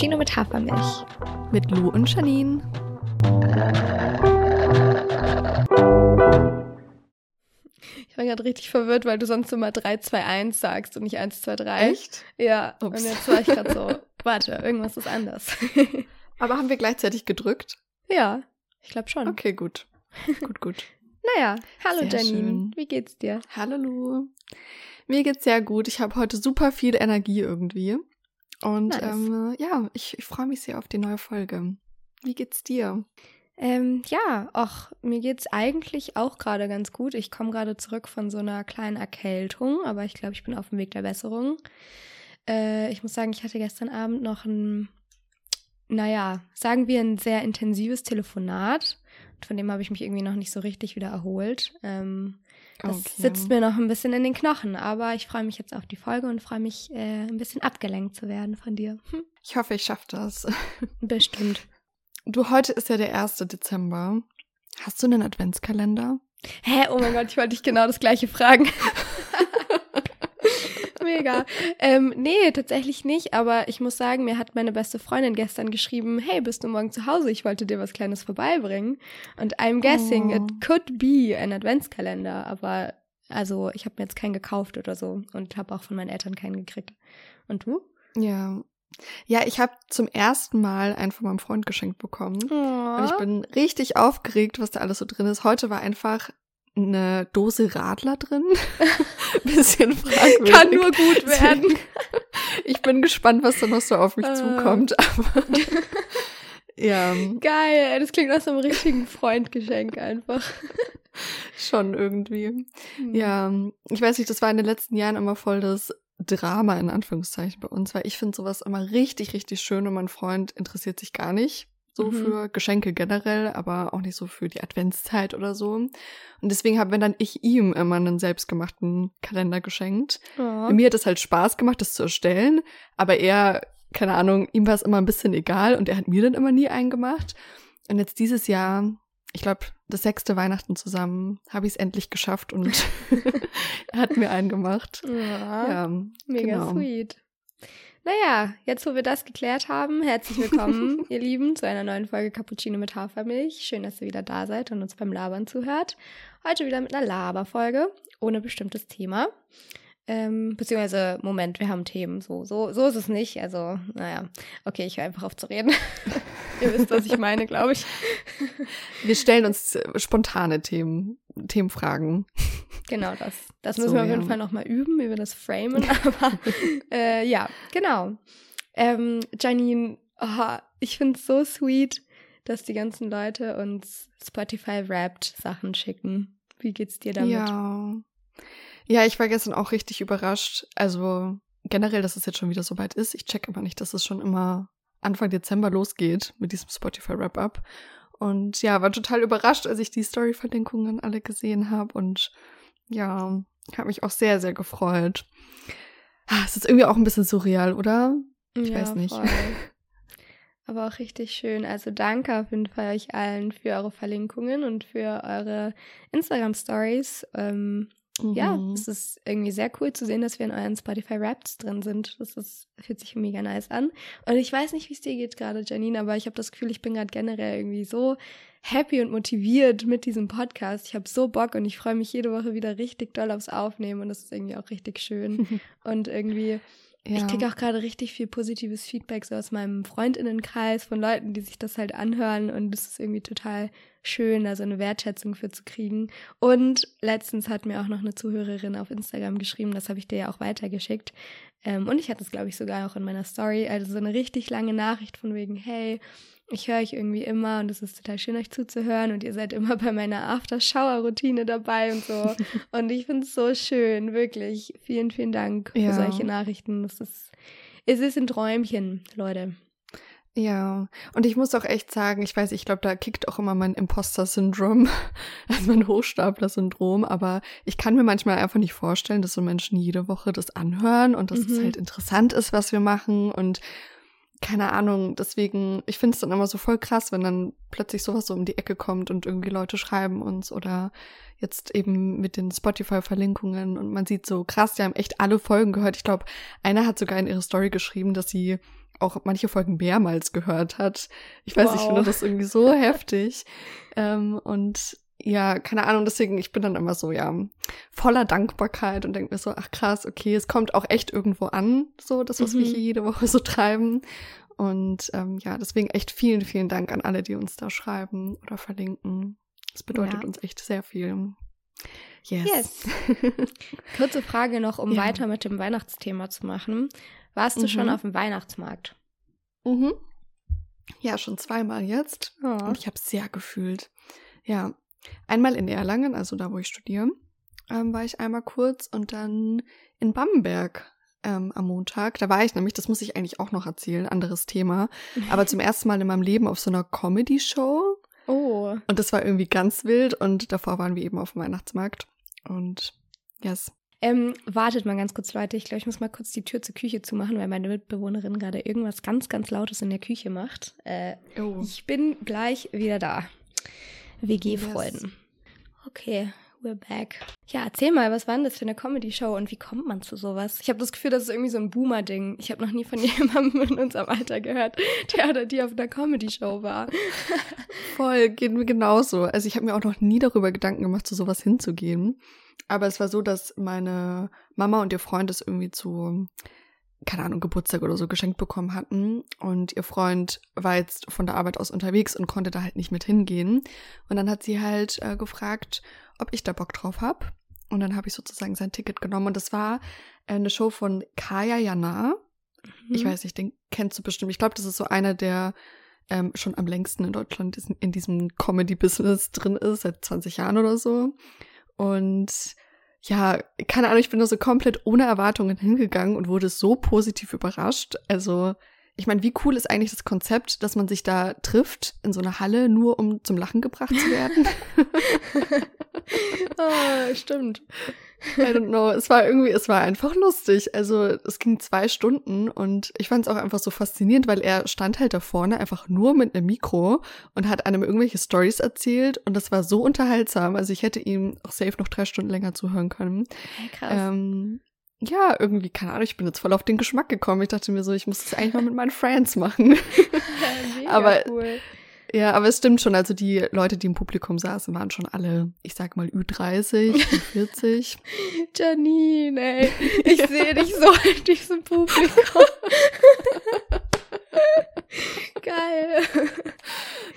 Cappuccino mit Hafermilch. Mit Lou und Janine. Ich war gerade richtig verwirrt, weil du sonst immer 3, 2, 1 sagst und nicht 1, 2, 3. Echt? Ja, Ups. und jetzt war ich gerade so, warte, irgendwas ist anders. Aber haben wir gleichzeitig gedrückt? ja, ich glaube schon. Okay, gut. Gut, gut. Naja, hallo Sehr Janine, schön. wie geht's dir? Hallo Lu. Mir geht's sehr gut. Ich habe heute super viel Energie irgendwie. Und Nice. ähm, ja, ich, ich freue mich sehr auf die neue Folge. Wie geht's dir? Ähm, ja, ach, mir geht's eigentlich auch gerade ganz gut. Ich komme gerade zurück von so einer kleinen Erkältung, aber ich glaube, ich bin auf dem Weg der Besserung. Äh, ich muss sagen, ich hatte gestern Abend noch ein, naja, sagen wir ein sehr intensives Telefonat. Von dem habe ich mich irgendwie noch nicht so richtig wieder erholt. Ähm, das Okay. sitzt mir noch ein bisschen in den Knochen, aber ich freue mich jetzt auf die Folge und freue mich, äh, ein bisschen abgelenkt zu werden von dir. Hm, Ich hoffe, ich schaffe das. bestimmt. Du, heute ist ja der 1. Dezember. Hast du einen Adventskalender? Hä? Oh mein Gott, ich wollte dich genau das gleiche fragen. Mega. Ähm, nee, tatsächlich nicht, aber ich muss sagen, mir hat meine beste Freundin gestern geschrieben, hey, bist du morgen zu Hause? Ich wollte dir was Kleines vorbeibringen. Und I'm guessing Oh. it could be ein Adventskalender, aber also ich habe mir jetzt keinen gekauft oder so und habe auch von meinen Eltern keinen gekriegt. Und du? Ja. Ja, ich habe zum ersten Mal einen von meinem Freund geschenkt bekommen. Und ich bin richtig aufgeregt, was da alles so drin ist. Heute war einfach eine Dose Radler drin. Bisschen fragwürdig. Kann nur gut werden. Deswegen- Ich bin gespannt, was da noch so auf mich Äh. zukommt. Aber ja, Geil, das klingt nach so einem richtigen Freundgeschenk einfach. schon irgendwie. Hm. Ja, ich weiß nicht, das war in den letzten Jahren immer voll das Drama in Anführungszeichen bei uns, weil ich finde sowas immer richtig, richtig schön und mein Freund interessiert sich gar nicht so Mhm. für Geschenke generell, aber auch nicht so für die Adventszeit oder so. Und deswegen habe dann ich ihm immer einen selbstgemachten Kalender geschenkt. Oh. Mir hat es halt Spaß gemacht, das zu erstellen, aber er, keine Ahnung, ihm war es immer ein bisschen egal und er hat mir dann immer nie einen gemacht. Und jetzt dieses Jahr, ich glaube, das sechste Weihnachten zusammen, habe ich es endlich geschafft und er hat mir einen gemacht. Ja. Ja, Mega genau. sweet. Naja, jetzt wo wir das geklärt haben, herzlich willkommen, ihr Lieben, zu einer neuen Folge Cappuccino mit Hafermilch. Schön, dass ihr wieder da seid und uns beim Labern zuhört. Heute wieder mit einer Laberfolge, ohne bestimmtes Thema. Ähm, beziehungsweise, Moment, wir haben Themen. So, so, so ist es nicht. Also, naja. Okay, ich höre einfach auf zu reden. ihr wisst, was ich meine, glaube ich. Wir stellen uns äh, spontane Themen, Themenfragen. Genau das. Das So, müssen wir auf jeden ja. Fall nochmal üben, wie wir das framen. Aber äh, ja, genau. Ähm, Janine, oh, ich finde es so sweet, dass die ganzen Leute uns Spotify-Wrapped Sachen schicken. Wie geht's dir damit? Ja. Ja, ich war gestern auch richtig überrascht. Also generell, dass es jetzt schon wieder so weit ist. Ich check aber nicht, dass es schon immer Anfang Dezember losgeht mit diesem Spotify Wrap-Up. Und ja, war total überrascht, als ich die Story-Verlinkungen alle gesehen habe. Und ja, habe mich auch sehr, sehr gefreut. Ah, Es ist irgendwie auch ein bisschen surreal, oder? Ich weiß nicht. voll. Aber auch richtig schön. Also danke auf jeden Fall euch allen für eure Verlinkungen und für eure Instagram-Stories. Ähm, Ja, Mhm. es ist irgendwie sehr cool zu sehen, dass wir in euren Spotify Raps drin sind. Das ist, fühlt sich mega nice an. Und ich weiß nicht, wie es dir geht gerade, Janine, aber ich habe das Gefühl, ich bin gerade generell irgendwie so happy und motiviert mit diesem Podcast. Ich habe so Bock und ich freue mich jede Woche wieder richtig doll aufs Aufnehmen und das ist irgendwie auch richtig schön. Und irgendwie, ich Ja. kriege auch gerade richtig viel positives Feedback so aus meinem Freundinnenkreis von Leuten, die sich das halt anhören und es ist irgendwie total schön, da so eine Wertschätzung für zu kriegen. Und letztens hat mir auch noch eine Zuhörerin auf Instagram geschrieben, das habe ich dir ja auch weitergeschickt. Ähm, und ich hatte es, glaube ich, sogar auch in meiner Story, also so eine richtig lange Nachricht von wegen, hey, ich höre euch irgendwie immer und es ist total schön, euch zuzuhören und ihr seid immer bei meiner After-Shower-Routine dabei und so. und ich finde es so schön, wirklich. Vielen, vielen Dank Ja. für solche Nachrichten. Das ist, es ist ein Träumchen, Leute. Ja, und ich muss auch echt sagen, ich weiß, ich glaube, da kickt auch immer mein Imposter-Syndrom, also mein Hochstapler-Syndrom, aber ich kann mir manchmal einfach nicht vorstellen, dass so Menschen jede Woche das anhören und dass es Mhm. halt interessant ist, was wir machen und keine Ahnung, deswegen, ich finde es dann immer so voll krass, wenn dann plötzlich sowas so um die Ecke kommt und irgendwie Leute schreiben uns oder jetzt eben mit den Spotify-Verlinkungen und man sieht so krass, die haben echt alle Folgen gehört. Ich glaube, einer hat sogar in ihre Story geschrieben, dass sie auch manche Folgen mehrmals gehört hat. Ich weiß, wow. ich finde das irgendwie so heftig. Ähm, und ja, keine Ahnung, deswegen, ich bin dann immer so, ja, voller Dankbarkeit und denke mir so, ach krass, okay, es kommt auch echt irgendwo an, so das, was mhm. wir hier jede Woche so treiben. Und ähm, ja, deswegen echt vielen, vielen Dank an alle, die uns da schreiben oder verlinken. Das bedeutet ja. uns echt sehr viel. Yes. yes. Kurze Frage noch, um ja. weiter mit dem Weihnachtsthema zu machen. Warst du mhm. schon auf dem Weihnachtsmarkt? Mhm. Ja, schon zweimal jetzt. Oh. Und ich habe es sehr gefühlt. Ja, einmal in Erlangen, also da, wo ich studiere, ähm, war ich einmal kurz und dann in Bamberg ähm, am Montag. Da war ich nämlich, das muss ich eigentlich auch noch erzählen, anderes Thema. Aber zum ersten Mal in meinem Leben auf so einer Comedy-Show. Oh. Und das war irgendwie ganz wild. Und davor waren wir eben auf dem Weihnachtsmarkt. Und yes. Ähm, wartet mal ganz kurz, Leute. Ich glaube, ich muss mal kurz die Tür zur Küche zumachen, weil meine Mitbewohnerin gerade irgendwas ganz, ganz Lautes in der Küche macht. Äh, oh. Ich bin gleich wieder da. WG-Freuden. Yes. Okay, we're back. Ja, erzähl mal, was war denn das für eine Comedy-Show und wie kommt man zu sowas? Ich habe das Gefühl, das ist irgendwie so ein Boomer-Ding. Ich habe noch nie von jemandem in unserem Alter gehört, der oder die auf einer Comedy-Show war. Voll, geht mir genauso. Also ich habe mir auch noch nie darüber Gedanken gemacht, zu sowas hinzugehen. Aber es war so, dass meine Mama und ihr Freund es irgendwie zu keine Ahnung, Geburtstag oder so geschenkt bekommen hatten. Und ihr Freund war jetzt von der Arbeit aus unterwegs und konnte da halt nicht mit hingehen. Und dann hat sie halt äh, gefragt, ob ich da Bock drauf hab. Und dann habe ich sozusagen sein Ticket genommen. Und das war äh, eine Show von Kaya Jana. Mhm. Ich weiß nicht, den kennst du bestimmt. Ich glaube, das ist so einer, der ähm, schon am längsten in Deutschland in diesem Comedy-Business drin ist, seit 20 Jahren oder so. Und ja, keine Ahnung, ich bin da so komplett ohne Erwartungen hingegangen und wurde so positiv überrascht. Also, ich meine, wie cool ist eigentlich das Konzept, dass man sich da trifft in so einer Halle, nur um zum Lachen gebracht zu werden? oh, stimmt. I don't know. Es war irgendwie, es war einfach lustig. Also es ging zwei Stunden und ich fand es auch einfach so faszinierend, weil er stand halt da vorne einfach nur mit einem Mikro und hat einem irgendwelche Stories erzählt und das war so unterhaltsam. Also ich hätte ihm auch safe noch drei Stunden länger zuhören können. Hey, krass. Ähm, ja, irgendwie, keine Ahnung, ich bin jetzt voll auf den Geschmack gekommen. Ich dachte mir so, ich muss das eigentlich mal mit meinen Friends machen. Aber cool. Ja, aber es stimmt schon. Also die Leute, die im Publikum saßen, waren schon alle, ich sag mal, Ü30, Ü40. Janine, ey. Ich sehe dich so in diesem Publikum. Geil.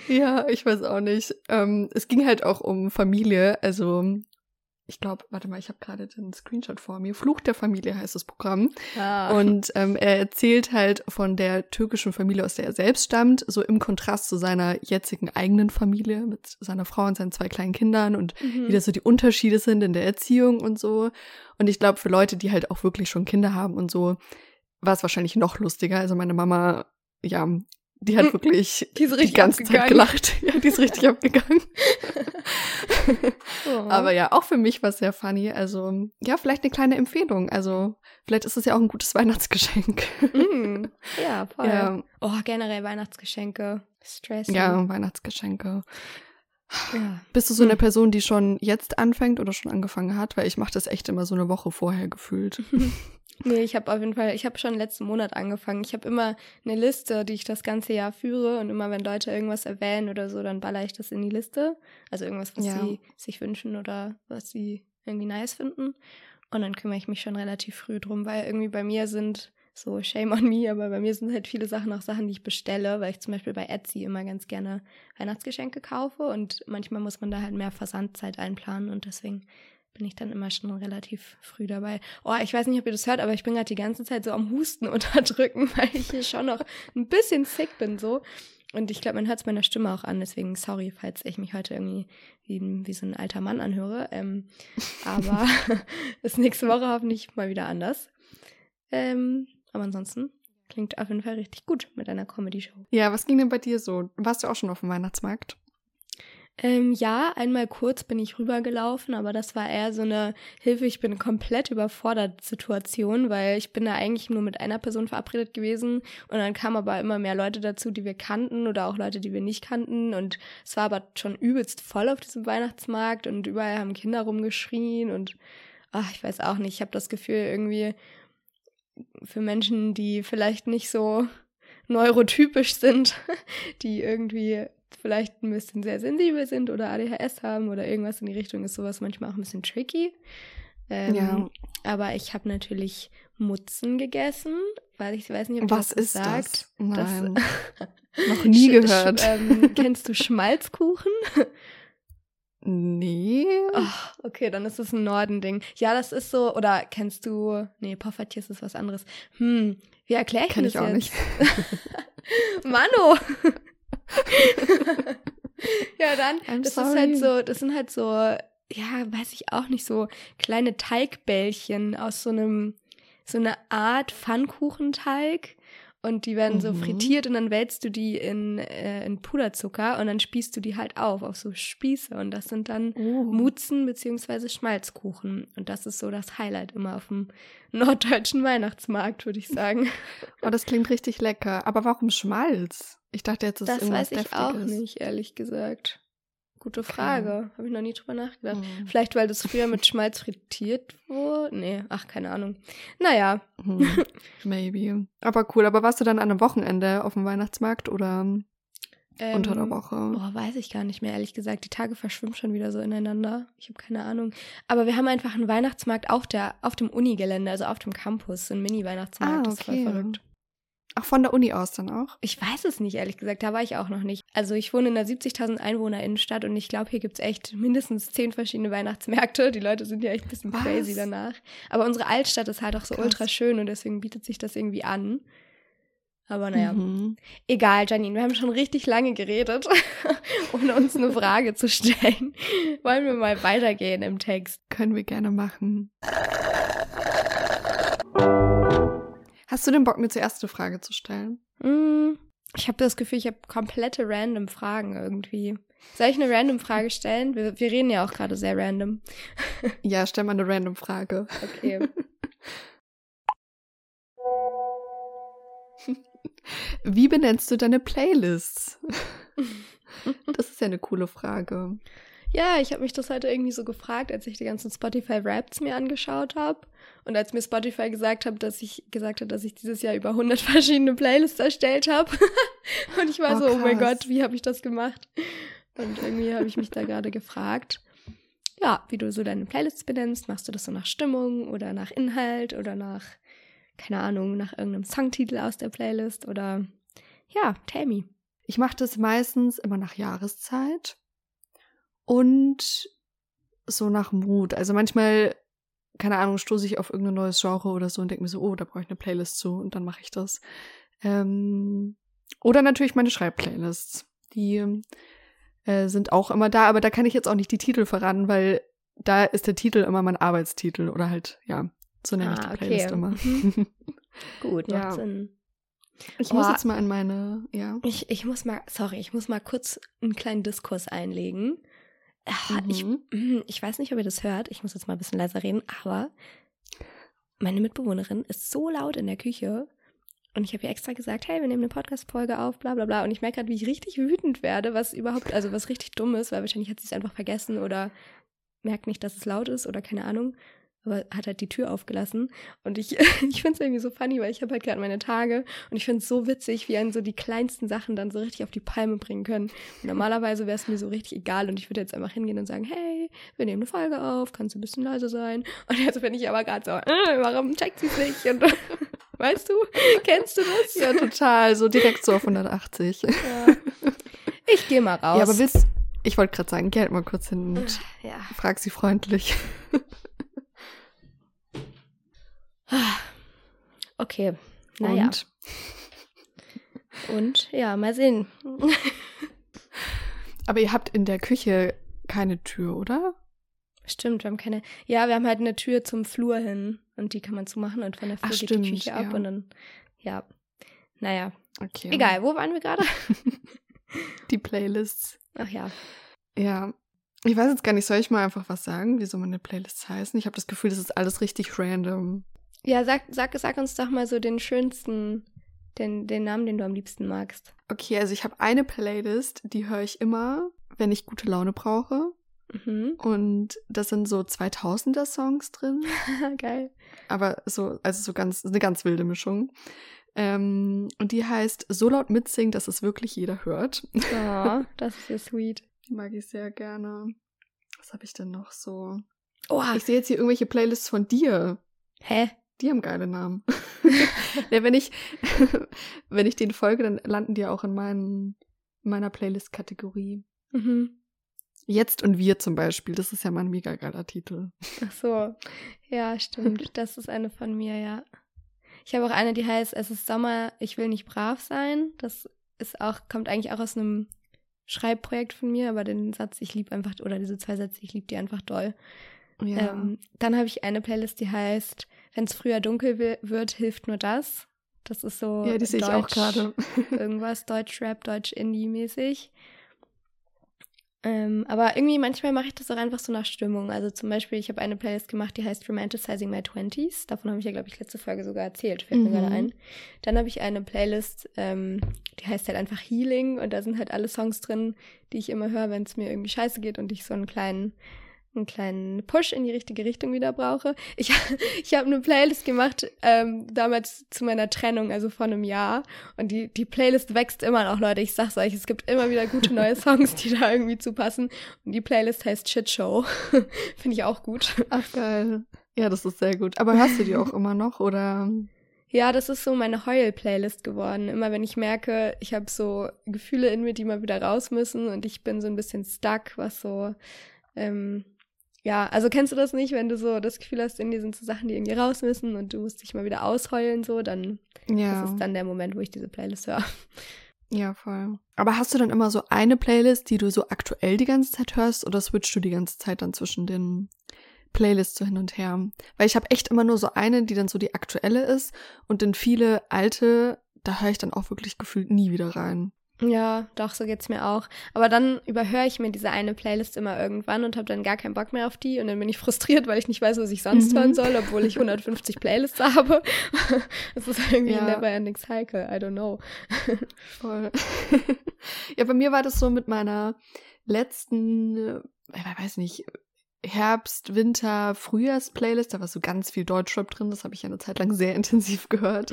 Ja, ich weiß auch nicht. Ähm, es ging halt auch um Familie. Also ich glaube, warte mal, ich habe gerade den Screenshot vor mir. Fluch der Familie heißt das Programm. Ah. Und ähm, er erzählt halt von der türkischen Familie, aus der er selbst stammt, so im Kontrast zu seiner jetzigen eigenen Familie mit seiner Frau und seinen zwei kleinen Kindern und mhm. wie das so die Unterschiede sind in der Erziehung und so. Und ich glaube, für Leute, die halt auch wirklich schon Kinder haben und so, war es wahrscheinlich noch lustiger. Also meine Mama, ja, die hat wirklich die, die ganze abgegangen. Zeit gelacht. Ja, die ist richtig abgegangen. oh. Aber ja, auch für mich war es sehr funny. Also, ja, vielleicht eine kleine Empfehlung. Also, vielleicht ist es ja auch ein gutes Weihnachtsgeschenk. Mm, ja, voll. Ja. Oh, generell Weihnachtsgeschenke. Stress. Ja, Weihnachtsgeschenke. Ja. Bist du so eine hm. Person, die schon jetzt anfängt oder schon angefangen hat? Weil ich mache das echt immer so eine Woche vorher gefühlt. Nee, ich habe auf jeden Fall, ich habe schon letzten Monat angefangen. Ich habe immer eine Liste, die ich das ganze Jahr führe und immer wenn Leute irgendwas erwähnen oder so, dann baller ich das in die Liste. Also irgendwas, was ja. sie sich wünschen oder was sie irgendwie nice finden. Und dann kümmere ich mich schon relativ früh drum, weil irgendwie bei mir sind so shame on me, aber bei mir sind halt viele Sachen auch Sachen, die ich bestelle, weil ich zum Beispiel bei Etsy immer ganz gerne Weihnachtsgeschenke kaufe und manchmal muss man da halt mehr Versandzeit einplanen und deswegen bin ich dann immer schon relativ früh dabei. Oh, ich weiß nicht, ob ihr das hört, aber ich bin gerade die ganze Zeit so am Husten unterdrücken, weil ich hier schon noch ein bisschen sick bin so. Und ich glaube, man hört es meiner Stimme auch an, deswegen sorry, falls ich mich heute irgendwie wie, wie so ein alter Mann anhöre. Ähm, aber ist nächste Woche hoffentlich mal wieder anders. Ähm, aber ansonsten klingt auf jeden Fall richtig gut mit einer Comedy-Show. Ja, was ging denn bei dir so? Warst du auch schon auf dem Weihnachtsmarkt? Ähm, ja, einmal kurz bin ich rübergelaufen, aber das war eher so eine Hilfe, ich bin komplett überfordert Situation, weil ich bin da eigentlich nur mit einer Person verabredet gewesen und dann kamen aber immer mehr Leute dazu, die wir kannten oder auch Leute, die wir nicht kannten und es war aber schon übelst voll auf diesem Weihnachtsmarkt und überall haben Kinder rumgeschrien und ach, ich weiß auch nicht, ich habe das Gefühl irgendwie für Menschen, die vielleicht nicht so neurotypisch sind, die irgendwie vielleicht ein bisschen sehr sensibel sind oder ADHS haben oder irgendwas in die Richtung, ist sowas manchmal auch ein bisschen tricky. Ähm, ja. Aber ich habe natürlich Mutzen gegessen, weil ich weiß nicht, ob Was das ist sagt. das? Nein. Noch nie gehört. ähm, kennst du Schmalzkuchen? Nee. Oh, okay, dann ist es ein Nordending. Ja, das ist so, oder kennst du, nee, Poffertjes ist was anderes. Hm, wie erkläre ich Kenn das ich auch jetzt? nicht. Mano! ja, dann, I'm das sorry. ist halt so, das sind halt so, ja, weiß ich auch nicht, so kleine Teigbällchen aus so einem, so einer Art Pfannkuchenteig. Und die werden so Mhm. frittiert und dann wälzt du die in, äh, in Puderzucker und dann spießt du die halt auf, auf so Spieße. Und das sind dann Oh. Mutzen beziehungsweise Schmalzkuchen. Und das ist so das Highlight immer auf dem norddeutschen Weihnachtsmarkt, würde ich sagen. Oh, das klingt richtig lecker. Aber warum Schmalz? Ich dachte jetzt, das, ist Das irgendwas weiß ich auch Deftiges. nicht, ehrlich gesagt. Gute Frage. Habe ich noch nie drüber nachgedacht. Mhm. Vielleicht, weil das früher mit Schmalz frittiert wurde? Nee, ach, keine Ahnung. Naja, Hm, Maybe. Aber cool. Aber warst du dann an einem Wochenende auf dem Weihnachtsmarkt oder ähm, unter der Woche? Boah, weiß ich gar nicht mehr, ehrlich gesagt. Die Tage verschwimmen schon wieder so ineinander. Ich habe keine Ahnung. Aber wir haben einfach einen Weihnachtsmarkt auf, der, auf dem Unigelände, also auf dem Campus, einen Mini-Weihnachtsmarkt. Ah, Das ist voll okay. verrückt. Ach, von der Uni aus dann auch? Ich weiß es nicht, ehrlich gesagt. Da war ich auch noch nicht. Also ich wohne in einer 70.000 Einwohner Innenstadt und ich glaube, hier gibt es echt mindestens zehn verschiedene Weihnachtsmärkte. Die Leute sind ja echt ein bisschen Was? crazy danach. Aber unsere Altstadt ist halt auch so Krass. ultra schön und deswegen bietet sich das irgendwie an. Aber naja, Mhm. egal, Janine, wir haben schon richtig lange geredet, ohne uns eine Frage zu stellen. Wollen wir mal weitergehen im Text? Können wir gerne machen. Hast du den Bock, mir zuerst eine Frage zu stellen? Mm, ich habe das Gefühl, ich habe komplette random Fragen irgendwie. Soll ich eine random Frage stellen? Wir, wir reden ja auch gerade sehr random. Ja, stell mal eine random Frage. Okay. Wie benennst du deine Playlists? Das ist ja eine coole Frage. Ja, ich habe mich das heute irgendwie so gefragt, als ich die ganzen Spotify Raps mir angeschaut habe und als mir Spotify gesagt hat, dass ich gesagt hat, dass ich dieses Jahr über 100 verschiedene Playlists erstellt habe. und ich war Oh, so, oh mein krass. Gott, wie habe ich das gemacht? Und irgendwie habe ich mich da gerade gefragt, ja, wie du so deine Playlists benennst. Machst du das so nach Stimmung oder nach Inhalt oder nach, keine Ahnung, nach irgendeinem Songtitel aus der Playlist oder ja, tell me. Ich mache das meistens immer nach Jahreszeit und so nach Mut. Also manchmal, keine Ahnung, stoße ich auf irgendein neues Genre oder so und denke mir so, oh, da brauche ich eine Playlist zu und dann mache ich das. Ähm, oder natürlich meine Schreibplaylists. Die äh, sind auch immer da, aber da kann ich jetzt auch nicht die Titel verraten, weil da ist der Titel immer mein Arbeitstitel oder halt, ja, so nenne ich Ah, die Playlist okay. immer. Mhm. Gut, Ja. macht Sinn. Ich muss Oh. jetzt mal in meine, ja. Ich, ich muss mal, sorry, ich muss mal kurz einen kleinen Diskurs einlegen. Ah, Ich, Mhm. mm, ich weiß nicht, ob ihr das hört. Ich muss jetzt mal ein bisschen leiser reden, aber meine Mitbewohnerin ist so laut in der Küche. Und ich habe ihr extra gesagt, hey, wir nehmen eine Podcast-Folge auf, bla bla bla. Und ich merke gerade, wie ich richtig wütend werde, was überhaupt, also was richtig dumm ist, weil wahrscheinlich hat sie es einfach vergessen oder merkt nicht, dass es laut ist oder keine Ahnung. Aber hat halt die Tür aufgelassen. Und ich, ich finde es irgendwie so funny, weil ich habe halt gerade meine Tage und ich finde es so witzig, wie einen so die kleinsten Sachen dann so richtig auf die Palme bringen können. Und normalerweise wäre es mir so richtig egal und ich würde jetzt einfach hingehen und sagen, hey, wir nehmen eine Folge auf, kannst du ein bisschen leiser sein? Und jetzt bin ich aber gerade so, äh, warum checkt sie es nicht? Und weißt du, kennst du das? Ja, total. So direkt so auf 180. Ja. Ich gehe mal raus. Ja, aber willst ich wollte gerade sagen, geh halt mal kurz hin und ja. frag sie freundlich. Okay. Naja. Und Und ja, mal sehen. aber ihr habt in der Küche keine Tür, oder? Stimmt, wir haben keine. Ja, wir haben halt eine Tür zum Flur hin und die kann man zumachen und von der Flur Ach, geht stimmt, die Küche ab ja. und dann. Ja. Naja. Okay. Egal, wo waren wir gerade? Die Playlists. Ach ja. Ja. Ich weiß jetzt gar nicht, soll ich mal einfach was sagen, wie so meine Playlists heißen? Ich habe das Gefühl, das ist alles richtig random. Ja, sag, sag, sag uns doch mal so den schönsten, den, den Namen, den du am liebsten magst. Okay, also ich habe eine Playlist, die höre ich immer, wenn ich gute Laune brauche. Mhm. Und das sind so 2000er Songs drin. Geil. aber so, also so ganz, eine ganz wilde Mischung. Ähm, und die heißt So laut mitsingen, dass es wirklich jeder hört. Oh, das ist ja sweet. Die mag ich sehr gerne. Was habe ich denn noch so? Oh, Ich sehe jetzt hier irgendwelche Playlists von dir. hä? Die haben geile Namen. ja, wenn ich, wenn ich denen folge, dann landen die auch in meinen, in meiner Playlist-Kategorie. Mhm. Jetzt und wir zum Beispiel, das ist ja mein mega geiler Titel. Ach so. Ja, stimmt. Das ist eine von mir, ja. Ich habe auch eine, die heißt Es ist Sommer, ich will nicht brav sein. Das ist auch, kommt eigentlich auch aus einem Schreibprojekt von mir, aber den Satz, ich liebe einfach, oder diese zwei Sätze, ich liebe die einfach doll. Ja. Ähm, dann habe ich eine Playlist, die heißt Wenn es früher dunkel wi- wird, hilft nur das. Das ist so ja, die sehe ich auch Deutsch- gerade. irgendwas Deutsch-Rap, Deutsch-Indie-mäßig. Ähm, aber irgendwie manchmal mache ich das auch einfach so nach Stimmung. Also zum Beispiel, ich habe eine Playlist gemacht, die heißt Romanticizing My Twenties. Davon habe ich ja, glaube ich, letzte Folge sogar erzählt, fällt mir Mhm. gerade ein. Dann habe ich eine Playlist, ähm, die heißt halt einfach Healing und da sind halt alle Songs drin, die ich immer höre, wenn es mir irgendwie scheiße geht und ich so einen kleinen einen kleinen Push in die richtige Richtung wieder brauche. Ich, ich habe eine Playlist gemacht, ähm, damals zu meiner Trennung, also vor einem Jahr. Und die, die Playlist wächst immer noch, Leute. Ich sag's euch, es gibt immer wieder gute neue Songs, die da irgendwie zu passen. Und die Playlist heißt Shit Show. Finde ich auch gut. Ach, geil. Ja, das ist sehr gut. Aber hörst du die auch immer noch, oder? Ja, das ist so meine Heul-Playlist geworden. Immer wenn ich merke, ich habe so Gefühle in mir, die mal wieder raus müssen und ich bin so ein bisschen stuck, was so, ähm, ja, also kennst du das nicht, wenn du so das Gefühl hast, in dir sind so Sachen, die irgendwie raus müssen und du musst dich mal wieder ausheulen, so, dann Ja. das ist dann der Moment, wo ich diese Playlist höre. Ja, voll. Aber hast du dann immer so eine Playlist, die du so aktuell die ganze Zeit hörst oder switchst du die ganze Zeit dann zwischen den Playlists so hin und her? Weil ich habe echt immer nur so eine, die dann so die aktuelle ist und in viele alte, da höre ich dann auch wirklich gefühlt nie wieder rein. Ja, doch, so geht's mir auch. Aber dann überhöre ich mir diese eine Playlist immer irgendwann und habe dann gar keinen Bock mehr auf die und dann bin ich frustriert, weil ich nicht weiß, was ich sonst Mhm. hören soll, obwohl ich 150 Playlists habe. Es ist irgendwie Ja. ein never-ending cycle. I don't know. Voll. ja, bei mir war das so mit meiner letzten, äh, ich weiß nicht, Herbst, Winter, Frühjahrs-Playlist. Da war so ganz viel Deutschrap drin. Das habe ich ja eine Zeit lang sehr intensiv gehört.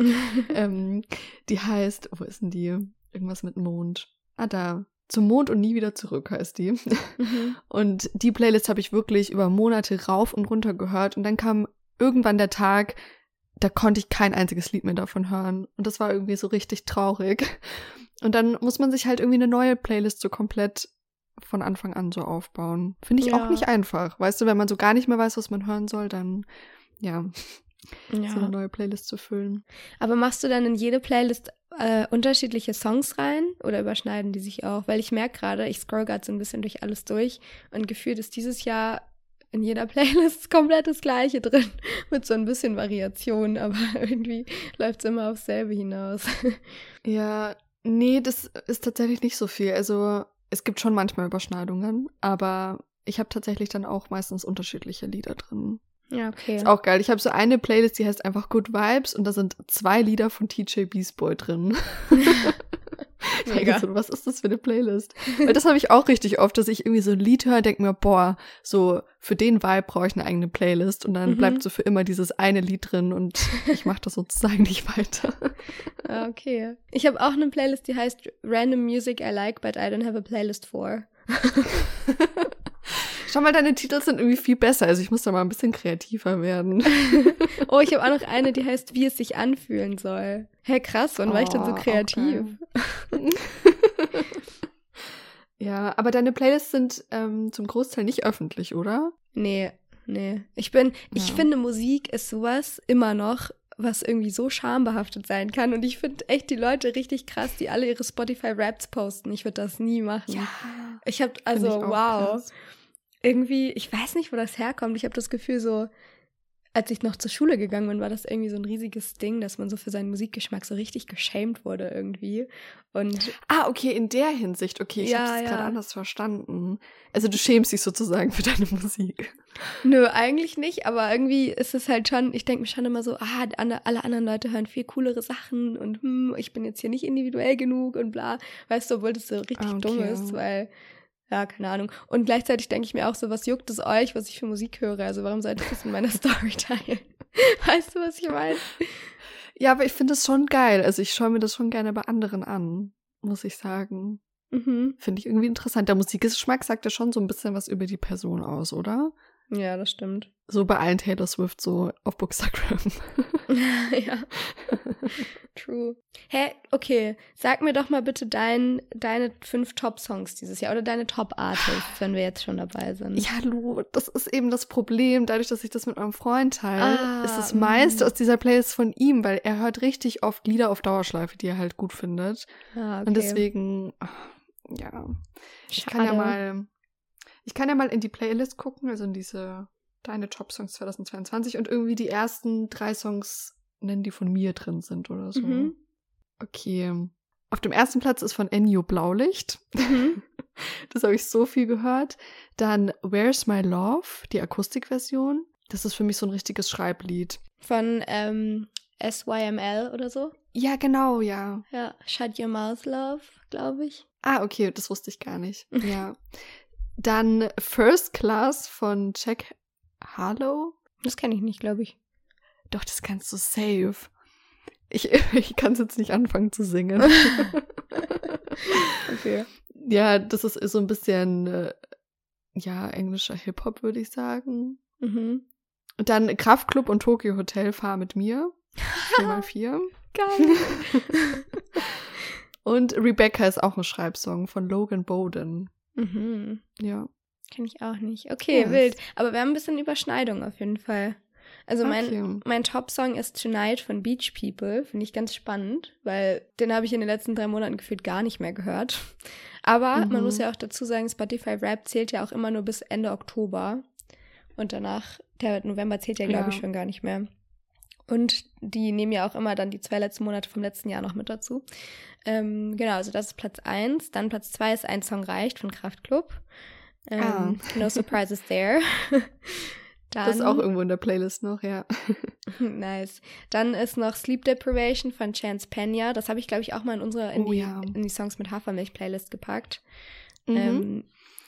ähm, die heißt, wo ist denn die? Irgendwas mit Mond. Ah, da. Zum Mond und nie wieder zurück heißt die. Mhm. Und die Playlist habe ich wirklich über Monate rauf und runter gehört. Und dann kam irgendwann der Tag, da konnte ich kein einziges Lied mehr davon hören. Und das war irgendwie so richtig traurig. Und dann muss man sich halt irgendwie eine neue Playlist so komplett von Anfang an so aufbauen. Finde ich Ja. auch nicht einfach. Weißt du, wenn man so gar nicht mehr weiß, was man hören soll, dann ja, so eine Ja. neue Playlist zu füllen. Aber machst du dann in jede Playlist äh, unterschiedliche Songs rein oder überschneiden die sich auch? Weil ich merke gerade, ich scroll gerade so ein bisschen durch alles durch und gefühlt ist dieses Jahr in jeder Playlist komplett das Gleiche drin, mit so ein bisschen Variation, aber irgendwie läuft es immer aufs selbe hinaus. Ja, nee, das ist tatsächlich nicht so viel. Also es gibt schon manchmal Überschneidungen, aber ich habe tatsächlich dann auch meistens unterschiedliche Lieder drin. Ja, okay. Ist auch geil. Ich habe so eine Playlist, die heißt einfach Good Vibes und da sind zwei Lieder von TJ Beast Boy drin. Mega. So, was ist das für eine Playlist? Weil das habe ich auch richtig oft, dass ich irgendwie so ein Lied höre, denke mir, boah, so für den Vibe brauche ich eine eigene Playlist und dann Mhm. bleibt so für immer dieses eine Lied drin und ich mache das sozusagen nicht weiter. Ah, okay. Ich habe auch eine Playlist, die heißt Random Music I Like, but I don't have a playlist for. Schau mal, deine Titel sind irgendwie viel besser. Also ich muss da mal ein bisschen kreativer werden. oh, ich habe auch noch eine, die heißt Wie es sich anfühlen soll. Hä, krass, wann war ich denn so Oh, kreativ? geil. ja, aber deine Playlists sind ähm, zum Großteil nicht öffentlich, oder? Nee, nee. Ich bin, ich Ja. finde, Musik ist sowas immer noch, was irgendwie so schambehaftet sein kann. Und ich finde echt die Leute richtig krass, die alle ihre Spotify-Raps posten. Ich würde das nie machen. Ich habe, also, ich wow. krass. Irgendwie, ich weiß nicht, wo das herkommt. Ich habe das Gefühl, so, als ich noch zur Schule gegangen bin, war das irgendwie so ein riesiges Ding, dass man so für seinen Musikgeschmack so richtig geschämt wurde irgendwie. Und Ah, okay, in der Hinsicht. Okay, ich Ja, habe es ja. gerade anders verstanden. Also du schämst dich sozusagen für deine Musik. Nö, eigentlich nicht, aber irgendwie ist es halt schon, ich denke mir schon immer so, ah, alle anderen Leute hören viel coolere Sachen und hm, ich bin jetzt hier nicht individuell genug und bla. Weißt du, obwohl das so richtig Ah, dumm okay. ist, weil, ja, keine Ahnung. Und gleichzeitig denke ich mir auch so, was juckt es euch, was ich für Musik höre? Also warum sollte ich das in meiner Story teilen? Weißt du, was ich meine? Ja, aber ich finde es schon geil. Also ich schaue mir das schon gerne bei anderen an, muss ich sagen. Mhm. Finde ich irgendwie interessant. Der Musikgeschmack sagt ja schon so ein bisschen was über die Person aus, oder? Ja, das stimmt. So bei allen Taylor Swift so auf Bookstagram. ja. True. Hä, okay. Sag mir doch mal bitte dein, deine fünf Top-Songs dieses Jahr oder deine Top-Artists, wenn wir jetzt schon dabei sind. Ja, Lu, das ist eben das Problem. Dadurch, dass ich das mit meinem Freund teile, Ah, ist das mm. meiste aus dieser Playlist von ihm, weil er hört richtig oft Lieder auf Dauerschleife, die er halt gut findet. Ah, okay. Und deswegen, ach, ja. Ich kann ja Schade. mal, ich kann ja mal in die Playlist gucken, also in diese Deine Top Songs 2022 und irgendwie die ersten drei Songs nennen, die von mir drin sind oder so. Mhm. Okay. Auf dem ersten Platz ist von Ennio Blaulicht. Mhm. Das habe ich so viel gehört. Dann Where's My Love, die Akustikversion. Das ist für mich so ein richtiges Schreiblied. Von ähm, SYML oder so. Ja, genau, ja. Ja, Shut Your Mouth Love, glaube ich. Ah, okay, das wusste ich gar nicht. Ja. Dann First Class von Jack Harlow. Das kenne ich nicht, glaube ich. Doch, das kannst du safe. Ich, ich kann es jetzt nicht anfangen zu singen. Okay. ja, das ist so ein bisschen, äh, ja, englischer Hip-Hop, würde ich sagen. Mhm. Und dann Kraftclub und Tokyo Hotel, fahr mit mir. 4x4. Geil. Und Rebecca ist auch ein Schreibsong von Logan Bowden. mhm. Ja. Kenne ich auch nicht. Okay, Yes. wild. Aber wir haben ein bisschen Überschneidung auf jeden Fall. Also mein, Okay. mein Top-Song ist Tonight von Beach People. Finde ich ganz spannend, weil den habe ich in den letzten drei Monaten gefühlt gar nicht mehr gehört. Aber man Mhm. muss ja auch dazu sagen, Spotify Rap zählt ja auch immer nur bis Ende Oktober. Und danach, der November zählt ja, glaube Ja. ich, schon gar nicht mehr. Und die nehmen ja auch immer dann die zwei letzten Monate vom letzten Jahr noch mit dazu. Ähm, genau, also das ist Platz 1. Dann Platz 2 ist Ein Song reicht von Kraftklub. Ähm, Ah. No surprises there. Dann, Das ist auch irgendwo in der Playlist noch, ja. nice. Dann ist noch Sleep Deprivation von Chance Pena. Das habe ich, glaube ich, auch mal in unsere, in, Oh die, ja. in die Songs mit Hafermilch-Playlist gepackt. Mhm. Ähm,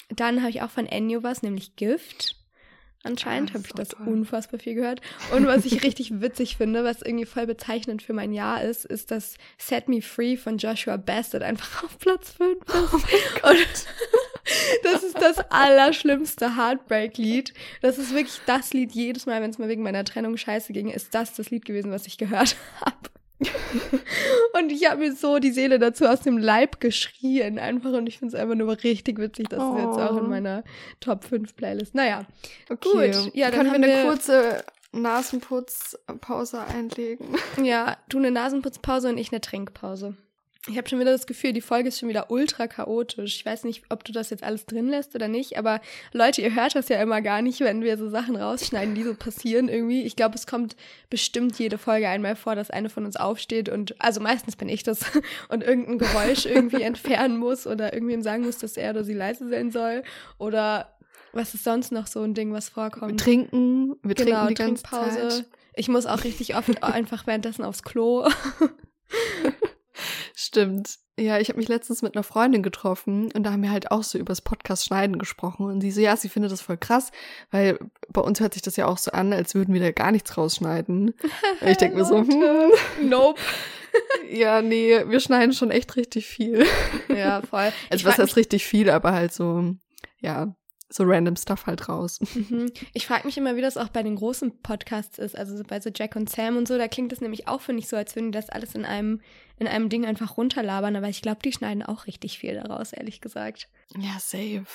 dann habe ich auch von Ennio was, nämlich Gift. Anscheinend Ah, habe ich das toll. unfassbar viel gehört. Und was ich richtig witzig finde, was irgendwie voll bezeichnend für mein Jahr ist, ist das Set Me Free von Joshua Bassett einfach auf Platz 5 ist. Oh Und das ist das allerschlimmste Heartbreak-Lied. Das ist wirklich das Lied jedes Mal, wenn es mal wegen meiner Trennung scheiße ging, ist das das Lied gewesen, was ich gehört habe. Und ich habe mir so die Seele dazu aus dem Leib geschrien einfach und ich finde es einfach nur richtig witzig, dass es jetzt auch in Oh. meiner Top 5 Playlist. Naja, Okay. Gut, ja, dann Können wir eine wir- kurze Nasenputzpause einlegen? ja, du eine Nasenputzpause und ich eine Trinkpause. Ich habe schon wieder das Gefühl, die Folge ist schon wieder ultra chaotisch. Ich weiß nicht, ob du das jetzt alles drin lässt oder nicht, aber Leute, ihr hört das ja immer gar nicht, wenn wir so Sachen rausschneiden, die so passieren irgendwie. Ich glaube, es kommt bestimmt jede Folge einmal vor, dass eine von uns aufsteht und, also meistens bin ich das, und irgendein Geräusch irgendwie entfernen muss oder irgendwem sagen muss, dass er oder sie leise sein soll oder was ist sonst noch so ein Ding, was Wir vorkommt? trinken, wir Genau, trinken die ganze Trinkpause. Zeit. Ich muss auch richtig oft einfach währenddessen aufs Klo. Stimmt. Ja, ich habe mich letztens mit einer Freundin getroffen und da haben wir halt auch so übers Podcast schneiden gesprochen und sie so, ja, sie findet das voll krass, weil bei uns hört sich das ja auch so an, als würden wir da gar nichts rausschneiden. Und ich denke mir so, hm, Nope. ja, nee, wir schneiden schon echt richtig viel. Ja, voll. Also Ich was heißt richtig viel, aber halt so, ja, so random Stuff halt raus. Mhm. Ich frage mich immer, wie das auch bei den großen Podcasts ist, also so bei so Jack und Sam und so, da klingt das nämlich auch, finde ich, so, als würden die das alles in einem, in einem Ding einfach runterlabern, aber ich glaube, die schneiden auch richtig viel daraus, ehrlich gesagt. Ja, safe.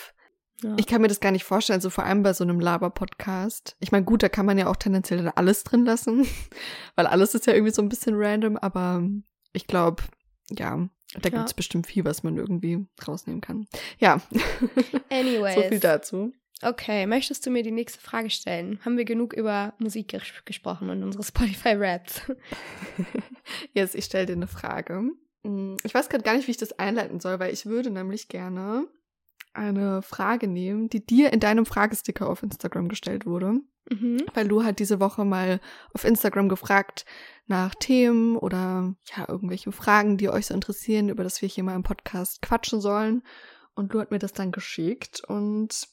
Ja. Ich kann mir das gar nicht vorstellen, also vor allem bei so einem Laber-Podcast. Ich meine, gut, da kann man ja auch tendenziell alles drin lassen, weil alles ist ja irgendwie so ein bisschen random, aber ich glaube, ja, da Ja. gibt's bestimmt viel, was man irgendwie rausnehmen kann. Ja, Anyways. so viel dazu. Okay, möchtest du mir die nächste Frage stellen? Haben wir genug über Musik ges gesprochen und unsere Spotify-Raps? Jetzt, ich stelle dir eine Frage. Hm, Ich weiß gerade gar nicht, wie ich das einleiten soll, weil ich würde nämlich gerne eine Frage nehmen, die dir in deinem Fragesticker auf Instagram gestellt wurde. Mhm. weil Lu hat diese Woche mal auf Instagram gefragt nach Themen oder ja, irgendwelche Fragen, die euch so interessieren, über das wir hier mal im Podcast quatschen sollen. Und Lu hat mir das dann geschickt und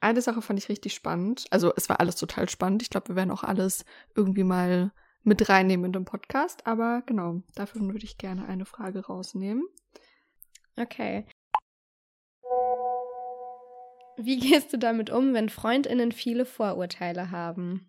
eine Sache fand ich richtig spannend. Also es war alles total spannend. Ich glaube, wir werden auch alles irgendwie mal mit reinnehmen in den Podcast. Aber genau, dafür würde ich gerne eine Frage rausnehmen. Okay. Wie gehst du damit um, wenn Freundinnen viele Vorurteile haben?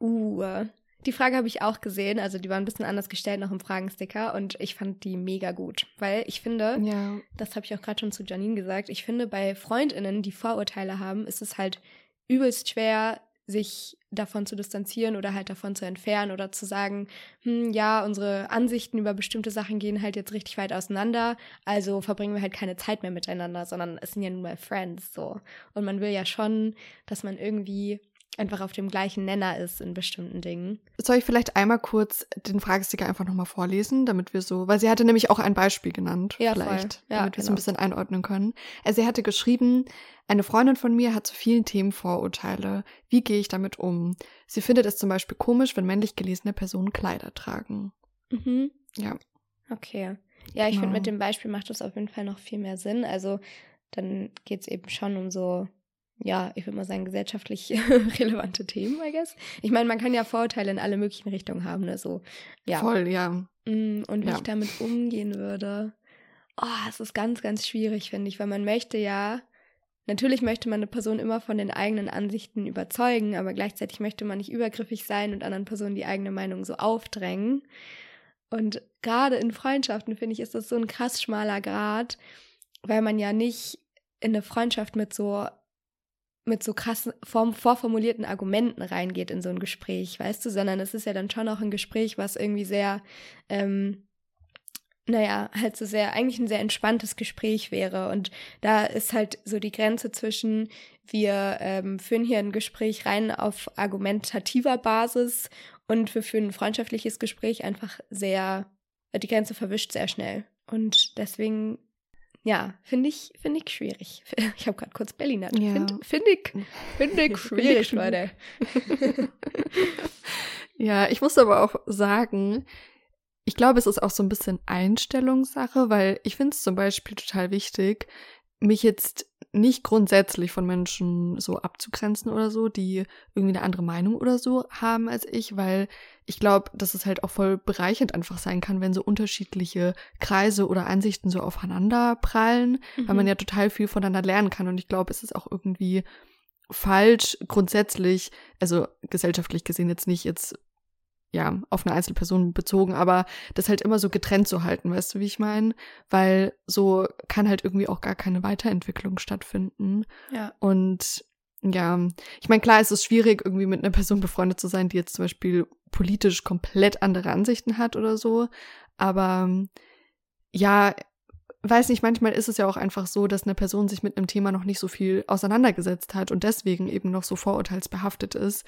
Uh, die Frage habe ich auch gesehen. Also die war ein bisschen anders gestellt noch im Fragensticker und ich fand die mega gut, weil ich finde, Ja. das habe ich auch gerade schon zu Janine gesagt, ich finde bei Freundinnen, die Vorurteile haben, ist es halt übelst schwer, sich davon zu distanzieren oder halt davon zu entfernen oder zu sagen, hm, ja, unsere Ansichten über bestimmte Sachen gehen halt jetzt richtig weit auseinander, also verbringen wir halt keine Zeit mehr miteinander, sondern es sind ja nun mal Friends so. Und man will ja schon, dass man irgendwie einfach auf dem gleichen Nenner ist in bestimmten Dingen. Soll ich vielleicht einmal kurz den Fragesticker einfach nochmal vorlesen, damit wir so, weil sie hatte nämlich auch ein Beispiel genannt, Ja, voll. vielleicht, Ja, damit wir es ein genau. bisschen einordnen können. Also sie hatte geschrieben, eine Freundin von mir hat zu vielen Themen Vorurteile. Wie gehe ich damit um? Sie findet es zum Beispiel komisch, wenn männlich gelesene Personen Kleider tragen. Mhm. Ja. Okay. Ja, ich Genau. finde, mit dem Beispiel macht das auf jeden Fall noch viel mehr Sinn. Also dann geht es eben schon um so, ja, ich würde mal sagen, gesellschaftlich relevante Themen, I guess. Ich meine, man kann ja Vorurteile in alle möglichen Richtungen haben, ne? So, ja. Voll, ja. Mm, Und wie Ja. ich damit umgehen würde. Oh, es ist ganz, ganz schwierig, finde ich, weil man möchte ja, natürlich möchte man eine Person immer von den eigenen Ansichten überzeugen, aber gleichzeitig möchte man nicht übergriffig sein und anderen Personen die eigene Meinung so aufdrängen. Und gerade in Freundschaften, finde ich, ist das so ein krass schmaler Grad, weil man ja nicht in eine Freundschaft mit so mit so krassen form vorformulierten Argumenten reingeht in so ein Gespräch, weißt du, sondern es ist ja dann schon auch ein Gespräch, was irgendwie sehr, ähm, naja, halt so sehr, eigentlich ein sehr entspanntes Gespräch wäre. Und da ist halt so die Grenze zwischen, wir ähm, führen hier ein Gespräch rein auf argumentativer Basis und wir führen ein freundschaftliches Gespräch einfach sehr, die Grenze verwischt sehr schnell. Und deswegen, ja, finde ich, finde ich schwierig. Ich habe gerade kurz Berliner. Ja. Finde find ich, find ich schwierig, Leute. Ja, ich muss aber auch sagen, ich glaube, es ist auch so ein bisschen Einstellungssache, weil ich finde es zum Beispiel total wichtig, mich jetzt nicht grundsätzlich von Menschen so abzugrenzen oder so, die irgendwie eine andere Meinung oder so haben als ich, weil ich glaube, dass es halt auch voll bereichernd einfach sein kann, wenn so unterschiedliche Kreise oder Ansichten so aufeinander prallen, weil man ja total viel voneinander lernen kann. Und ich glaube, es ist auch irgendwie falsch grundsätzlich, also gesellschaftlich gesehen jetzt nicht jetzt ja auf eine Einzelperson bezogen, aber das halt immer so getrennt zu halten, weißt du, wie ich meine? Weil so kann halt irgendwie auch gar keine Weiterentwicklung stattfinden. ja. Und ja, ich meine, klar, es ist schwierig, irgendwie mit einer Person befreundet zu sein, die jetzt zum Beispiel politisch komplett andere Ansichten hat oder so. Aber ja, weiß nicht, manchmal ist es ja auch einfach so, dass eine Person sich mit einem Thema noch nicht so viel auseinandergesetzt hat und deswegen eben noch so vorurteilsbehaftet ist.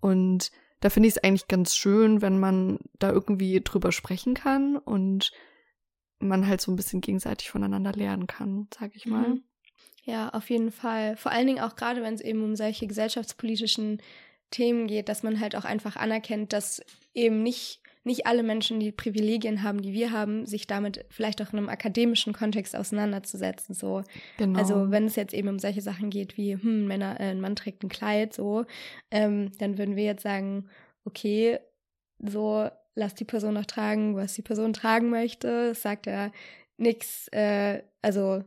Und da finde ich es eigentlich ganz schön, wenn man da irgendwie drüber sprechen kann und man halt so ein bisschen gegenseitig voneinander lernen kann, sag ich mal. Mhm. Ja, auf jeden Fall. Vor allen Dingen auch gerade, wenn es eben um solche gesellschaftspolitischen Themen geht, dass man halt auch einfach anerkennt, dass eben nicht, nicht alle Menschen die Privilegien haben, die wir haben, sich damit vielleicht auch in einem akademischen Kontext auseinanderzusetzen. So. Genau. Also wenn es jetzt eben um solche Sachen geht wie, hm, Männer, äh, ein Mann trägt ein Kleid, so, ähm, dann würden wir jetzt sagen, okay, so lass die Person noch tragen, was die Person tragen möchte. Es sagt ja nichts, äh, also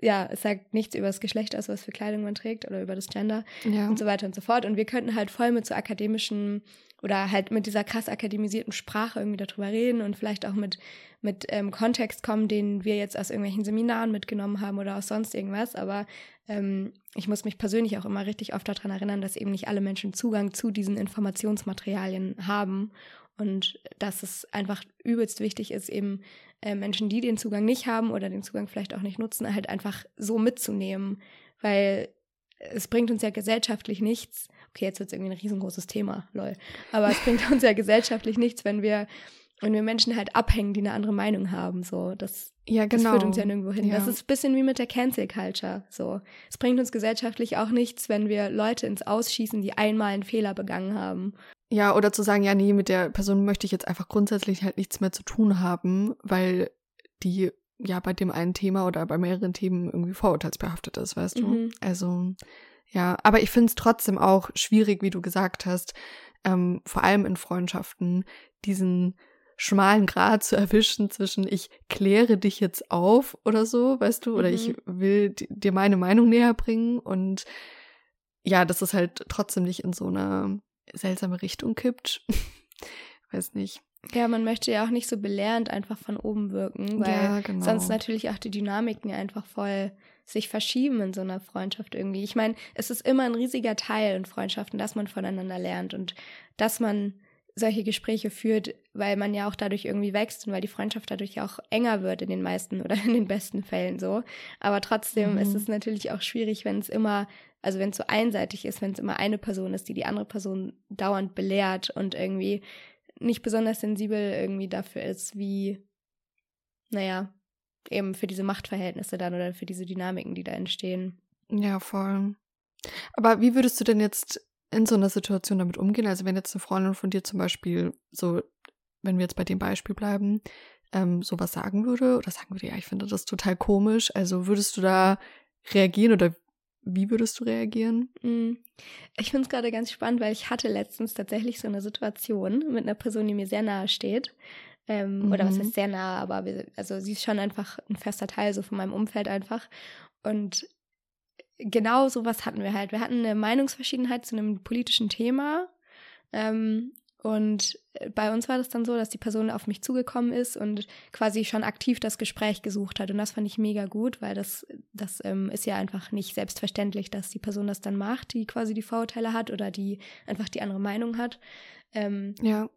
ja, es sagt nichts über das Geschlecht aus, was für Kleidung man trägt oder über das Gender ja. und so weiter und so fort. Und wir könnten halt voll mit so akademischen oder halt mit dieser krass akademisierten Sprache irgendwie darüber reden und vielleicht auch mit, mit ähm, Kontext kommen, den wir jetzt aus irgendwelchen Seminaren mitgenommen haben oder aus sonst irgendwas. Aber ähm, ich muss mich persönlich auch immer richtig oft daran erinnern, dass eben nicht alle Menschen Zugang zu diesen Informationsmaterialien haben und dass es einfach übelst wichtig ist, eben äh, Menschen, die den Zugang nicht haben oder den Zugang vielleicht auch nicht nutzen, halt einfach so mitzunehmen, weil es bringt uns ja gesellschaftlich nichts. Okay, jetzt wird es irgendwie ein riesengroßes Thema, lol. Aber es bringt uns ja gesellschaftlich nichts, wenn wir, wenn wir Menschen halt abhängen, die eine andere Meinung haben. So, das, ja, das genau. führt uns ja nirgendwo hin. Ja. Das ist ein bisschen wie mit der Cancel Culture. So, es bringt uns gesellschaftlich auch nichts, wenn wir Leute ins Ausschießen, die einmal einen Fehler begangen haben. Ja, oder zu sagen, ja, nee, mit der Person möchte ich jetzt einfach grundsätzlich halt nichts mehr zu tun haben, weil die ja bei dem einen Thema oder bei mehreren Themen irgendwie vorurteilsbehaftet ist, weißt du? Mhm. Also, ja, aber ich finde es trotzdem auch schwierig, wie du gesagt hast, ähm, vor allem in Freundschaften, diesen schmalen Grad zu erwischen zwischen ich kläre dich jetzt auf oder so, weißt du, oder mhm. ich will dir meine Meinung näher bringen und ja, dass es halt trotzdem nicht in so eine seltsame Richtung kippt. Weiß nicht. Ja, man möchte ja auch nicht so belehrend einfach von oben wirken, weil ja, genau. sonst natürlich auch die Dynamiken einfach voll sich verschieben in so einer Freundschaft irgendwie. Ich meine, es ist immer ein riesiger Teil in Freundschaften, dass man voneinander lernt und dass man solche Gespräche führt, weil man ja auch dadurch irgendwie wächst und weil die Freundschaft dadurch auch enger wird in den meisten oder in den besten Fällen so. Aber trotzdem mhm. ist es natürlich auch schwierig, wenn es immer, also wenn es so einseitig ist, wenn es immer eine Person ist, die die andere Person dauernd belehrt und irgendwie nicht besonders sensibel irgendwie dafür ist, wie, naja, eben für diese Machtverhältnisse dann oder für diese Dynamiken, die da entstehen. Ja, voll. Aber wie würdest du denn jetzt in so einer Situation damit umgehen? Also wenn jetzt eine Freundin von dir zum Beispiel so, wenn wir jetzt bei dem Beispiel bleiben, ähm, sowas sagen würde oder sagen würde, ja, ich finde das total komisch. Also würdest du da reagieren oder wie würdest du reagieren? Mm. Ich finde es gerade ganz spannend, weil ich hatte letztens tatsächlich so eine Situation mit einer Person, die mir sehr nahe steht. Ähm, mhm. Oder was mhm. heißt sehr nah, aber wir, also sie ist schon einfach ein fester Teil so von meinem Umfeld einfach. Und genau sowas hatten wir halt. Wir hatten eine Meinungsverschiedenheit zu einem politischen Thema. Ähm, und bei uns war das dann so, dass die Person auf mich zugekommen ist und quasi schon aktiv das Gespräch gesucht hat. Und das fand ich mega gut, weil das, das ähm, ist ja einfach nicht selbstverständlich, dass die Person das dann macht, die quasi die Vorurteile hat oder die einfach die andere Meinung hat. Ähm, ja.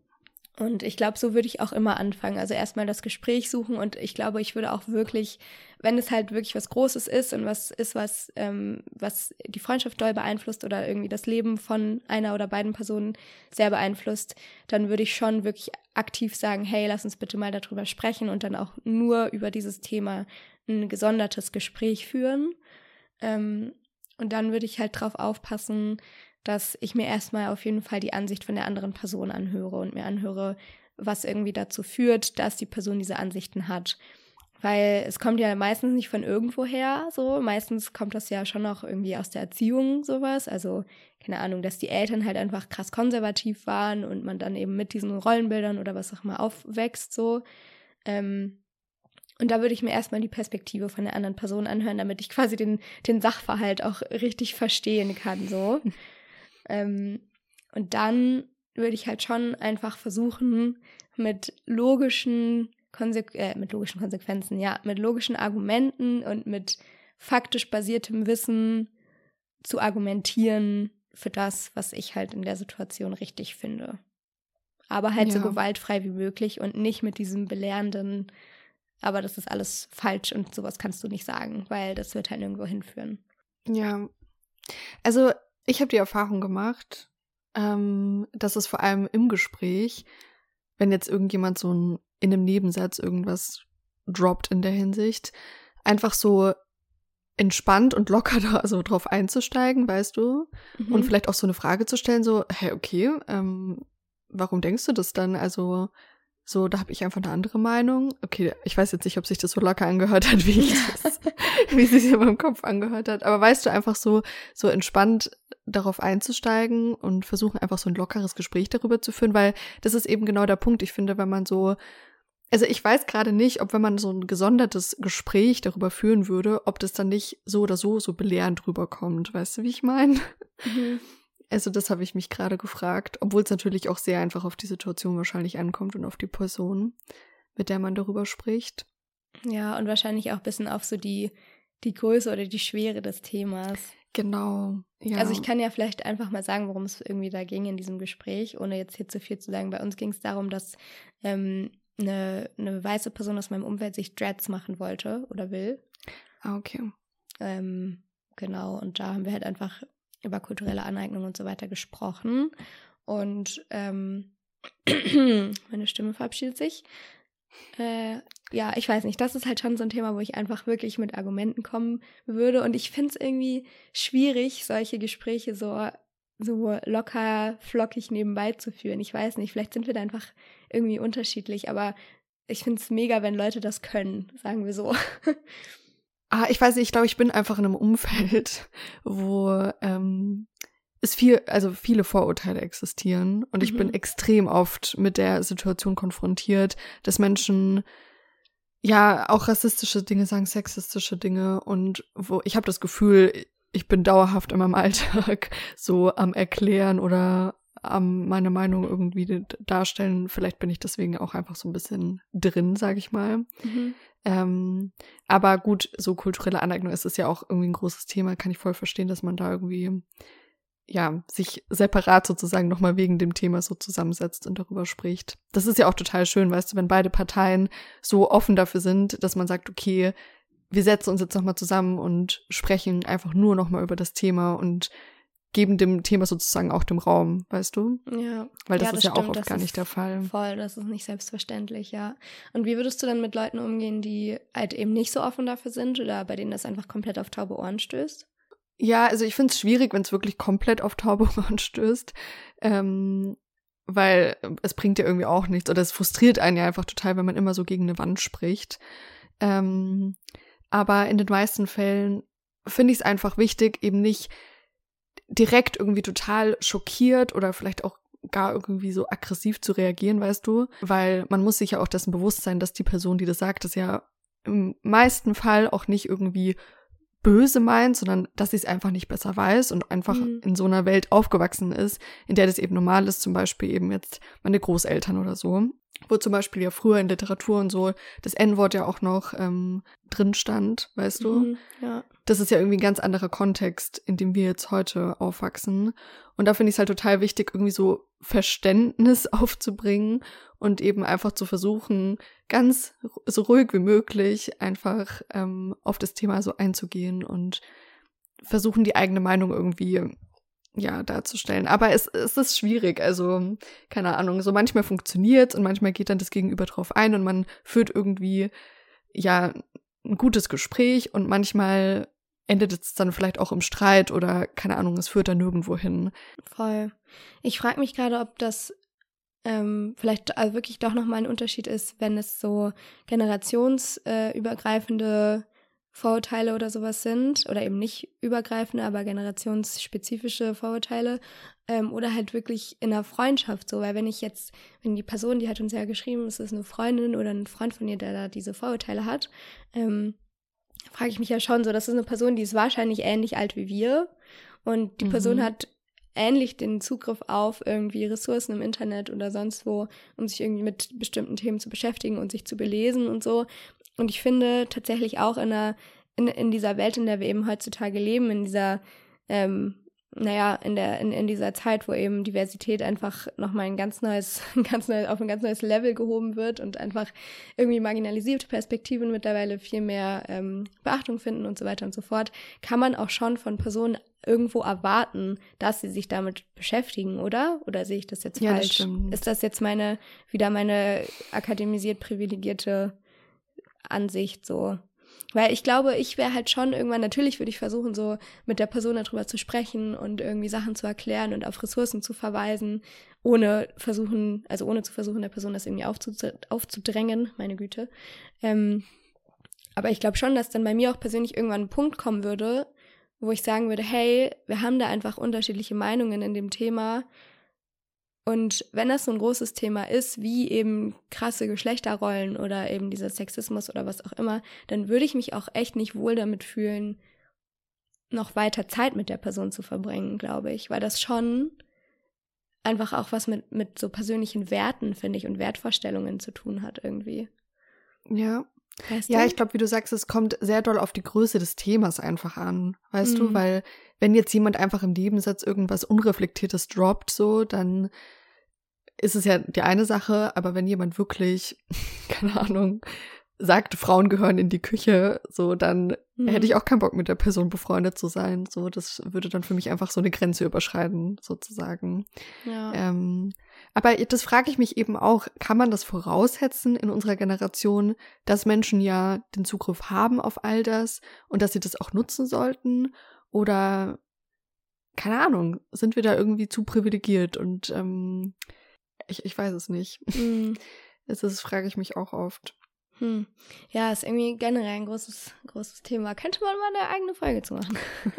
Und ich glaube, so würde ich auch immer anfangen. Also erstmal das Gespräch suchen und ich glaube, ich würde auch wirklich, wenn es halt wirklich was Großes ist und was ist, was, ähm, was die Freundschaft doll beeinflusst oder irgendwie das Leben von einer oder beiden Personen sehr beeinflusst, dann würde ich schon wirklich aktiv sagen, hey, lass uns bitte mal darüber sprechen und dann auch nur über dieses Thema ein gesondertes Gespräch führen. Ähm, und dann würde ich halt drauf aufpassen, dass ich mir erstmal auf jeden Fall die Ansicht von der anderen Person anhöre und mir anhöre, was irgendwie dazu führt, dass die Person diese Ansichten hat. Weil es kommt ja meistens nicht von irgendwoher so. Meistens kommt das ja schon auch irgendwie aus der Erziehung sowas. Also, keine Ahnung, dass die Eltern halt einfach krass konservativ waren und man dann eben mit diesen Rollenbildern oder was auch immer aufwächst so. Ähm, und da würde ich mir erstmal die Perspektive von der anderen Person anhören, damit ich quasi den, den Sachverhalt auch richtig verstehen kann, so. Ähm, und dann würde ich halt schon einfach versuchen, mit logischen, Konse äh, mit logischen Konsequenzen, ja, mit logischen Argumenten und mit faktisch basiertem Wissen zu argumentieren für das, was ich halt in der Situation richtig finde. Aber halt ja. so gewaltfrei wie möglich und nicht mit diesem belehrenden, aber das ist alles falsch und sowas kannst du nicht sagen, weil das wird halt irgendwo hinführen. Ja. Also ich habe die Erfahrung gemacht, ähm, dass es vor allem im Gespräch, wenn jetzt irgendjemand so ein, in einem Nebensatz irgendwas droppt in der Hinsicht, einfach so entspannt und locker da so drauf einzusteigen, weißt du? Mhm. Und vielleicht auch so eine Frage zu stellen, so, hey, okay, ähm, warum denkst du das dann? Also, so, da habe ich einfach eine andere Meinung. Okay, ich weiß jetzt nicht, ob sich das so locker angehört hat, wie ich das, wie es sich in meinem Kopf angehört hat. Aber weißt du, einfach so, so entspannt darauf einzusteigen und versuchen einfach so ein lockeres Gespräch darüber zu führen, weil das ist eben genau der Punkt. Ich finde, wenn man so, also ich weiß gerade nicht, ob wenn man so ein gesondertes Gespräch darüber führen würde, ob das dann nicht so oder so so belehrend rüberkommt. Weißt du, wie ich meine? Mhm. Also das habe ich mich gerade gefragt, obwohl es natürlich auch sehr einfach auf die Situation wahrscheinlich ankommt und auf die Person, mit der man darüber spricht. Ja, und wahrscheinlich auch ein bisschen auf so die, die Größe oder die Schwere des Themas. Genau. Ja. Also ich kann ja vielleicht einfach mal sagen, worum es irgendwie da ging in diesem Gespräch, ohne jetzt hier zu viel zu sagen. Bei uns ging es darum, dass ähm, eine, eine weiße Person aus meinem Umfeld sich Dreads machen wollte oder will. Ah, okay. Ähm, genau, und da haben wir halt einfach über kulturelle Aneignung und so weiter gesprochen. Und ähm, meine Stimme verabschiedet sich. Äh, ja, ich weiß nicht, das ist halt schon so ein Thema, wo ich einfach wirklich mit Argumenten kommen würde. Und ich finde es irgendwie schwierig, solche Gespräche so, so locker, flockig nebenbei zu führen. Ich weiß nicht, vielleicht sind wir da einfach irgendwie unterschiedlich, aber ich finde es mega, wenn Leute das können, sagen wir so. Ah, ich weiß nicht, ich glaube, ich bin einfach in einem Umfeld, wo ähm, es viel, also viele Vorurteile existieren und ich Mhm. bin extrem oft mit der Situation konfrontiert, dass Menschen ja auch rassistische Dinge sagen, sexistische Dinge und wo ich habe das Gefühl, ich bin dauerhaft in meinem Alltag so am erklären oder am meine Meinung irgendwie darstellen. Vielleicht bin ich deswegen auch einfach so ein bisschen drin, sage ich mal. Mhm. Ähm, aber gut, so kulturelle Aneignung ist es ja auch irgendwie ein großes Thema. Kann ich voll verstehen, dass man da irgendwie ja sich separat sozusagen nochmal wegen dem Thema so zusammensetzt und darüber spricht. Das ist ja auch total schön, weißt du, wenn beide Parteien so offen dafür sind, dass man sagt, okay, wir setzen uns jetzt nochmal zusammen und sprechen einfach nur nochmal über das Thema und geben dem Thema sozusagen auch dem Raum, weißt du? Ja. Weil das Ja, ist ja auch stimmt, oft das gar nicht der Fall. Voll, das ist nicht selbstverständlich, ja. Und wie würdest du dann mit Leuten umgehen, die halt eben nicht so offen dafür sind oder bei denen das einfach komplett auf taube Ohren stößt? Ja, also ich finde es schwierig, wenn es wirklich komplett auf taube Ohren stößt. Ähm, weil es bringt ja irgendwie auch nichts. Oder es frustriert einen ja einfach total, wenn man immer so gegen eine Wand spricht. Ähm, aber in den meisten Fällen finde ich es einfach wichtig, eben nicht direkt irgendwie total schockiert oder vielleicht auch gar irgendwie so aggressiv zu reagieren, weißt du? Weil man muss sich ja auch dessen bewusst sein, dass die Person, die das sagt, das ja im meisten Fall auch nicht irgendwie böse meint, sondern dass sie es einfach nicht besser weiß und einfach Mhm. in so einer Welt aufgewachsen ist, in der das eben normal ist, zum Beispiel eben jetzt meine Großeltern oder so, wo zum Beispiel ja früher in Literatur und so das N-Wort ja auch noch ähm, drin stand, weißt du? Mhm, ja. das ist ja irgendwie ein ganz anderer Kontext, in dem wir jetzt heute aufwachsen. Und da finde ich es halt total wichtig, irgendwie so Verständnis aufzubringen und eben einfach zu versuchen, ganz so ruhig wie möglich einfach ähm, auf das Thema so einzugehen und versuchen, die eigene Meinung irgendwie ja, darzustellen. Aber es, es ist schwierig. Also, keine Ahnung, so manchmal funktioniert und manchmal geht dann das Gegenüber drauf ein und man führt irgendwie, ja, ein gutes Gespräch und manchmal endet es dann vielleicht auch im Streit oder keine Ahnung, es führt dann nirgendwo hin. Voll. Ich frage mich gerade, ob das ähm, vielleicht also wirklich doch nochmal ein Unterschied ist, wenn es so generationsübergreifende äh, Vorurteile oder sowas sind. Oder eben nicht übergreifende, aber generationsspezifische Vorurteile. Ähm, oder halt wirklich in einer Freundschaft so. Weil wenn ich jetzt, wenn die Person, die hat uns ja geschrieben, es ist eine Freundin oder ein Freund von ihr, der da diese Vorurteile hat, ähm, frage ich mich ja schon so, das ist eine Person, die ist wahrscheinlich ähnlich alt wie wir. Und die Person Mhm. hat ähnlich den Zugriff auf irgendwie Ressourcen im Internet oder sonst wo, um sich irgendwie mit bestimmten Themen zu beschäftigen und sich zu belesen und so. Und ich finde tatsächlich auch in, einer, in, in dieser Welt, in der wir eben heutzutage leben, in dieser, ähm, naja, in, der, in, in dieser Zeit, wo eben Diversität einfach nochmal ein ganz neues, ein ganz neues, auf ein ganz neues Level gehoben wird und einfach irgendwie marginalisierte Perspektiven mittlerweile viel mehr ähm, Beachtung finden und so weiter und so fort, kann man auch schon von Personen irgendwo erwarten, dass sie sich damit beschäftigen, oder? Oder sehe ich das jetzt Ja, das falsch? stimmt. Ist das jetzt meine, wieder meine akademisiert privilegierte Ansicht so? Weil ich glaube, ich wäre halt schon irgendwann, natürlich würde ich versuchen, so mit der Person darüber zu sprechen und irgendwie Sachen zu erklären und auf Ressourcen zu verweisen, ohne versuchen, also ohne zu versuchen, der Person das irgendwie aufzudr- aufzudrängen, meine Güte. Ähm, aber ich glaube schon, dass dann bei mir auch persönlich irgendwann ein Punkt kommen würde, wo ich sagen würde, hey, wir haben da einfach unterschiedliche Meinungen in dem Thema. Und wenn das so ein großes Thema ist, wie eben krasse Geschlechterrollen oder eben dieser Sexismus oder was auch immer, dann würde ich mich auch echt nicht wohl damit fühlen, noch weiter Zeit mit der Person zu verbringen, glaube ich, weil das schon einfach auch was mit, mit so persönlichen Werten, finde ich, und Wertvorstellungen zu tun hat irgendwie. Ja. Weißt Ja, du? ich glaube, wie du sagst, es kommt sehr doll auf die Größe des Themas einfach an. Weißt du, Mhm. weil wenn jetzt jemand einfach im Nebensatz irgendwas Unreflektiertes droppt, so, dann ist es ja die eine Sache, aber wenn jemand wirklich, keine Ahnung, sagt, Frauen gehören in die Küche, so, dann Mhm. hätte ich auch keinen Bock mit der Person befreundet zu sein. So, das würde dann für mich einfach so eine Grenze überschreiten, sozusagen. ja. Ähm, aber das frage ich mich eben auch, kann man das voraussetzen in unserer Generation, dass Menschen ja den Zugriff haben auf all das und dass sie das auch nutzen sollten? Oder, keine Ahnung, sind wir da irgendwie zu privilegiert? Und ähm, ich, ich weiß es nicht. Mhm. Das ist, frage ich mich auch oft. Hm. Ja, ist irgendwie generell ein großes, großes Thema. Könnte man mal eine eigene Folge zu machen.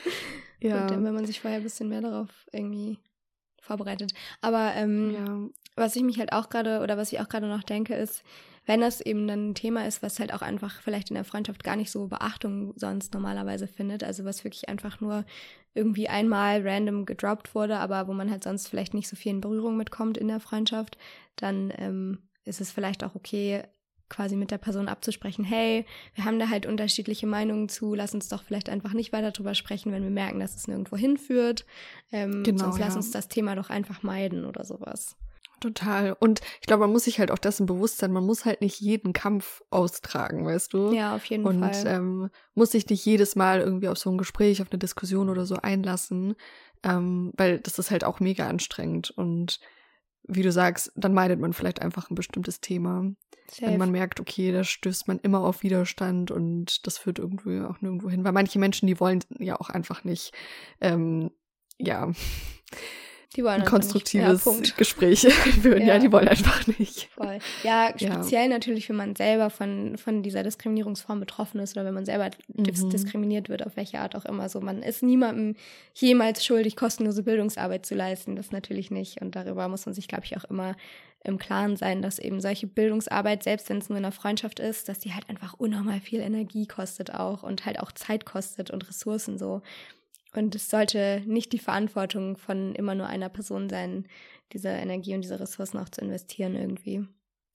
Ja. Und, wenn man sich vorher ein bisschen mehr darauf irgendwie vorbereitet. Aber ähm, ja. was ich mich halt auch gerade oder was ich auch gerade noch denke, ist, wenn das eben dann ein Thema ist, was halt auch einfach vielleicht in der Freundschaft gar nicht so Beachtung sonst normalerweise findet, also was wirklich einfach nur irgendwie einmal random gedroppt wurde, aber wo man halt sonst vielleicht nicht so viel in Berührung mitkommt in der Freundschaft, dann ähm, ist es vielleicht auch okay, quasi mit der Person abzusprechen, hey, wir haben da halt unterschiedliche Meinungen zu, lass uns doch vielleicht einfach nicht weiter drüber sprechen, wenn wir merken, dass es nirgendwo hinführt. Ähm, genau, sonst ja. lass uns das Thema doch einfach meiden oder sowas. Total. Und ich glaube, man muss sich halt auch dessen bewusst sein, man muss halt nicht jeden Kampf austragen, weißt du? Ja, auf jeden und, Fall. Und ähm, muss sich nicht jedes Mal irgendwie auf so ein Gespräch, auf eine Diskussion oder so einlassen, ähm, weil das ist halt auch mega anstrengend. Und wie du sagst, dann meidet man vielleicht einfach ein bestimmtes Thema. Safe. Wenn man merkt, okay, da stößt man immer auf Widerstand und das führt irgendwie auch nirgendwo hin. Weil manche Menschen, die wollen ja auch einfach nicht, ähm, ja, die wollen ein konstruktives ja, Gespräch führen. Ja. ja. die wollen einfach nicht. Voll. Ja, speziell ja. natürlich, wenn man selber von, von dieser Diskriminierungsform betroffen ist oder wenn man selber mhm. diskriminiert wird, auf welche Art auch immer. So, man ist niemandem jemals schuldig, kostenlose Bildungsarbeit zu leisten. Das natürlich nicht. Und darüber muss man sich, glaube ich, auch immer im Klaren sein, dass eben solche Bildungsarbeit, selbst wenn es nur in einer Freundschaft ist, dass die halt einfach unnormal viel Energie kostet auch und halt auch Zeit kostet und Ressourcen so. Und es sollte nicht die Verantwortung von immer nur einer Person sein, diese Energie und diese Ressourcen auch zu investieren irgendwie.